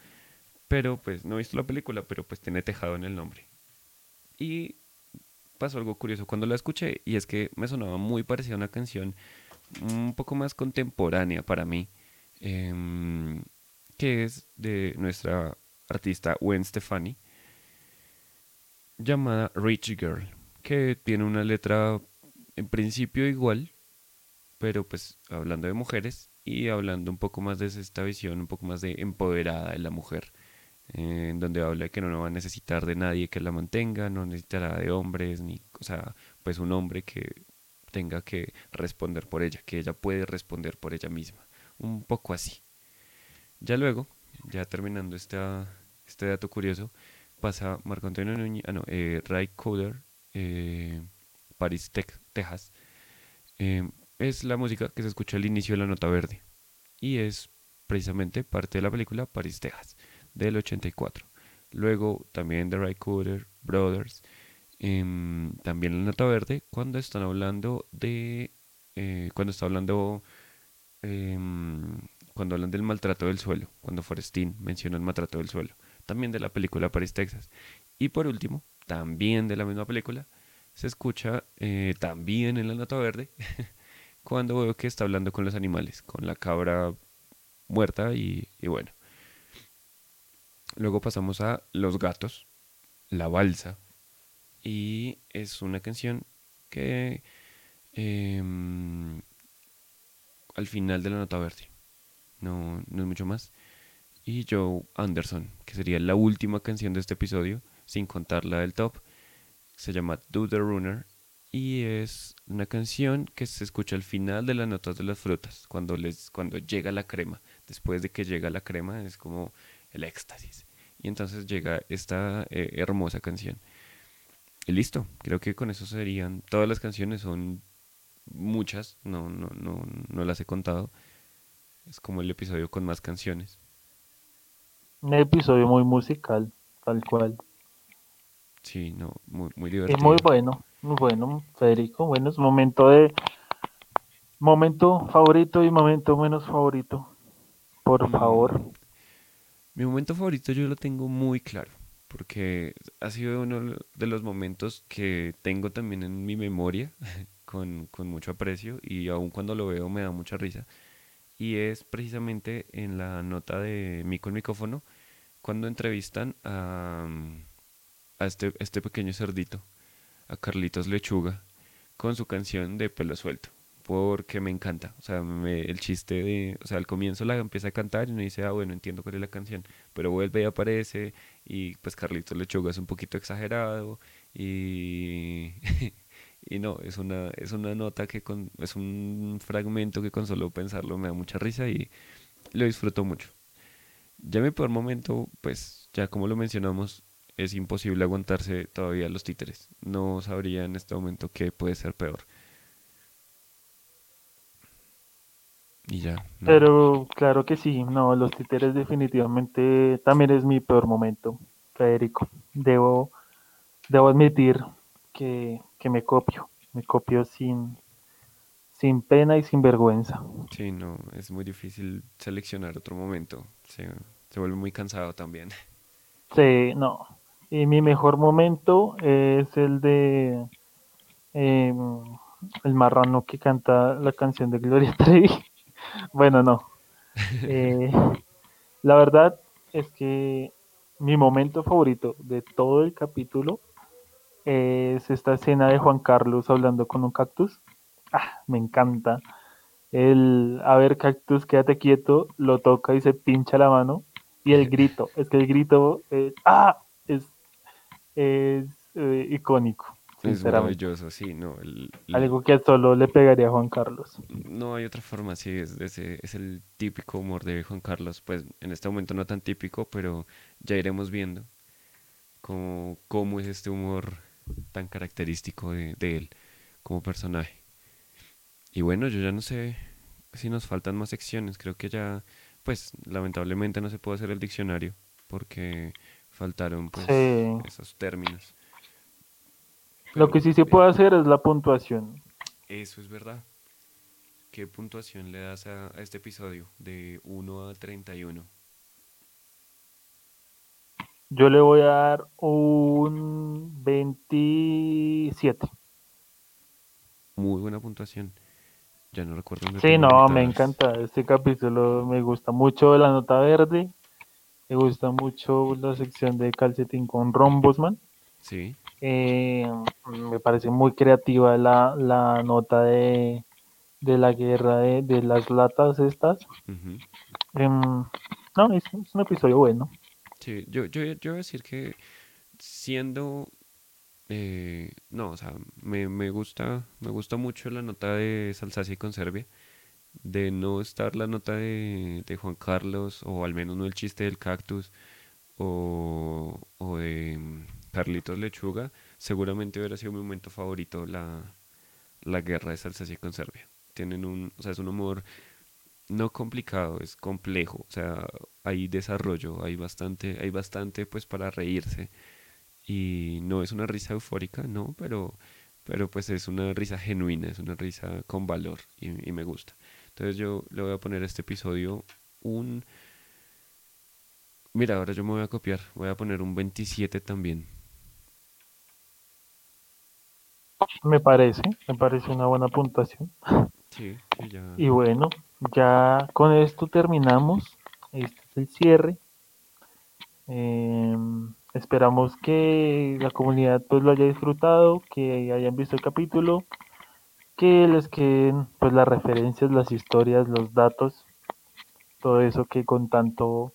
Pero pues no he visto la película, pero pues tiene tejado en el nombre. Y pasó algo curioso cuando la escuché y es que me sonaba muy parecida a una canción un poco más contemporánea para mí, em, que es de nuestra artista Gwen Stefani, llamada Rich Girl, que tiene una letra en principio igual, pero pues hablando de mujeres y hablando un poco más de esta visión, un poco más de empoderada de la mujer, eh, en donde habla de que no va a necesitar de nadie que la mantenga, no necesitará de hombres, ni, o sea, pues un hombre que tenga que responder por ella, que ella puede responder por ella misma, un poco así. Ya luego, ya terminando esta, este dato curioso, pasa Marco Antonio Núñez, ah no, eh, Ray Coder, eh, Paris, Tex- Texas, eh, es la música que se escucha al inicio de la nota verde y es precisamente parte de la película Paris, Texas del 84. Luego también Ray Cooder, Brothers, em, también la nota verde cuando están hablando de, eh, cuando está hablando, em, cuando hablan del maltrato del suelo, cuando Forestín menciona el maltrato del suelo, también de la película Paris, Texas. Y por último, también de la misma película, se escucha eh, también en la nota verde cuando veo que está hablando con los animales, con la cabra muerta y, bueno. Luego pasamos a Los gatos, La balsa. Y es una canción que em, al final de la nota verde. No, no es mucho más. Y Joe Anderson, que sería la última canción de este episodio, sin contar la del top. Se llama Do the Runner y es una canción que se escucha al final de las notas de las frutas, cuando, les, cuando llega la crema. Después de que llega la crema es como el éxtasis. Y entonces llega esta eh, hermosa canción. Y listo, creo que con eso serían. Todas las canciones son muchas, no, no, no, no las he contado. Es como el episodio con más canciones. Un episodio muy musical, tal cual. Sí, no, muy, muy divertido. muy bueno, muy bueno, Federico. Bueno, es momento de. Momento favorito y momento menos favorito. Por favor. Mm, Mi momento favorito yo lo tengo muy claro, porque ha sido uno de los momentos que tengo también en mi memoria con, con mucho aprecio y aun cuando lo veo me da mucha risa. Y es precisamente en la nota de Mico el micófono, cuando entrevistan a, mm, a este, este pequeño cerdito, a Carlitos Lechuga, con su canción de pelo suelto, porque me encanta. O sea, el chiste de, o sea, al comienzo la empieza a cantar y uno dice, ah, bueno, entiendo cuál es la canción, pero vuelve y aparece y pues Carlitos Lechuga es un poquito exagerado y, y no, es una, es una nota que con, es un fragmento que con solo pensarlo me da mucha risa y lo disfruto mucho. Ya mi peor momento, pues ya como lo mencionamos, es imposible aguantarse todavía los títeres. No sabría en este momento qué puede ser peor. Y ya, no. Pero claro que sí, no, los títeres definitivamente también es mi peor momento, Federico. Debo, debo admitir que, que me copio, me copio sin, sin pena y sin vergüenza. Sí, no, es muy difícil seleccionar otro momento. Se, se vuelve muy cansado también. Sí, no. Y mi mejor momento es el de eh, el marrano que canta la canción de Gloria Trevi. Bueno, no. Eh, la verdad es que mi momento favorito de todo el capítulo es esta escena de Juan Carlos hablando con un cactus. Ah, me encanta. El, a ver, cactus, quédate quieto, lo toca y se pincha la mano. Y el grito, es que el grito, eh, ah, es, es eh, icónico, Es maravilloso, sí, no. el- el- Algo que solo le pegaría a Juan Carlos. no hay otra forma, sí, es, es el típico humor de Juan Carlos. Pues en este momento no tan típico, pero ya iremos viendo cómo, cómo es este humor tan característico de, de él como personaje. Y bueno, yo ya no sé si nos faltan más secciones. Creo que ya, pues lamentablemente no se puede hacer el diccionario porque faltaron pues Sí. esos términos. Lo que sí se puede hacer es la puntuación. Eso es verdad. ¿Qué puntuación le das a, a este episodio de 1 a 31? Yo le voy a dar un 27. Muy buena puntuación. Ya no recuerdo Sí, no, me encanta este capítulo. Me gusta mucho la nota verde. Me gusta mucho la sección de calcetín con rombosman. Sí, Eh, me parece muy creativa la, la nota de, de la guerra de, de las latas estas. Em, no, es, es un episodio bueno. Sí, yo, yo, yo voy a decir que siendo... eh, no, o sea, me, me gusta, me gusta mucho la nota de Salsacia y Conserve. De no estar la nota de, de Juan Carlos, o al menos no el chiste del cactus, o, o de mm, Carlitos Lechuga, seguramente hubiera sido mi momento favorito la, la guerra de Salsacia y Conserve. Tienen un, o sea, es un humor no complicado, es complejo, o sea, hay desarrollo, hay bastante, hay bastante pues para reírse y no es una risa eufórica, no, pero, pero pues es una risa genuina, es una risa con valor y me gusta. Entonces yo le voy a poner a este episodio un... Mira, ahora yo me voy a copiar, voy a poner un 27 también. Me parece, me parece una buena puntuación. Sí, sí, ya. Y bueno, ya con esto terminamos. Este es el cierre. Em, esperamos que la comunidad pues lo haya disfrutado, que hayan visto el capítulo, que les queden pues las referencias, las historias, los datos, todo eso que con tanto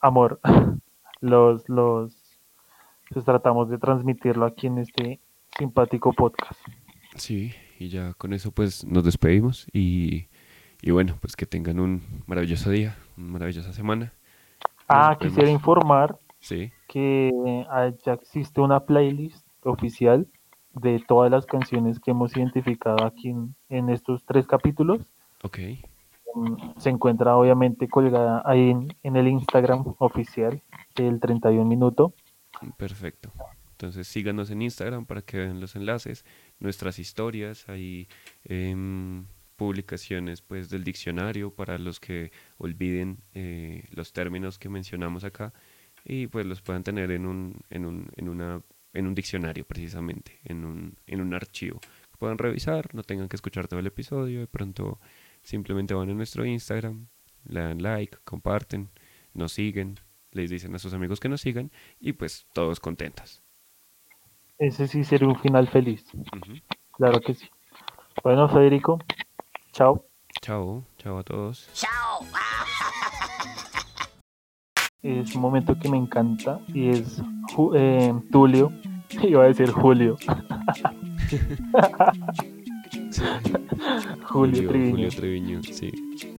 amor los, los pues, tratamos de transmitirlo aquí en este simpático podcast. Sí, y ya con eso pues nos despedimos y, y bueno, pues que tengan un maravilloso día, una maravillosa semana. Ah, quisiera informar Sí, que ah, ya existe una playlist oficial de todas las canciones que hemos identificado aquí en, en estos tres capítulos. ok. Mm, Se encuentra obviamente colgada ahí en, en el Instagram oficial del 31 Minuto. Perfecto. Entonces síganos en Instagram para que vean los enlaces, nuestras historias, hay em, publicaciones pues del diccionario para los que olviden eh, los términos que mencionamos acá y pues los puedan tener en un, en un, en una, en un diccionario precisamente, en un, en un archivo. que Puedan revisar, no tengan que escuchar todo el episodio, de pronto simplemente van a nuestro Instagram, le dan like, comparten, nos siguen, les dicen a sus amigos que nos sigan y pues todos contentos. Ese sí sería un final feliz. Claro que sí. Bueno, Federico, chao. Chao, chao a todos. Es un momento que me encanta y es Ju- eh, Tulio. Iba a decir Julio. Sí. Julio Triviño. Julio Treviño, sí.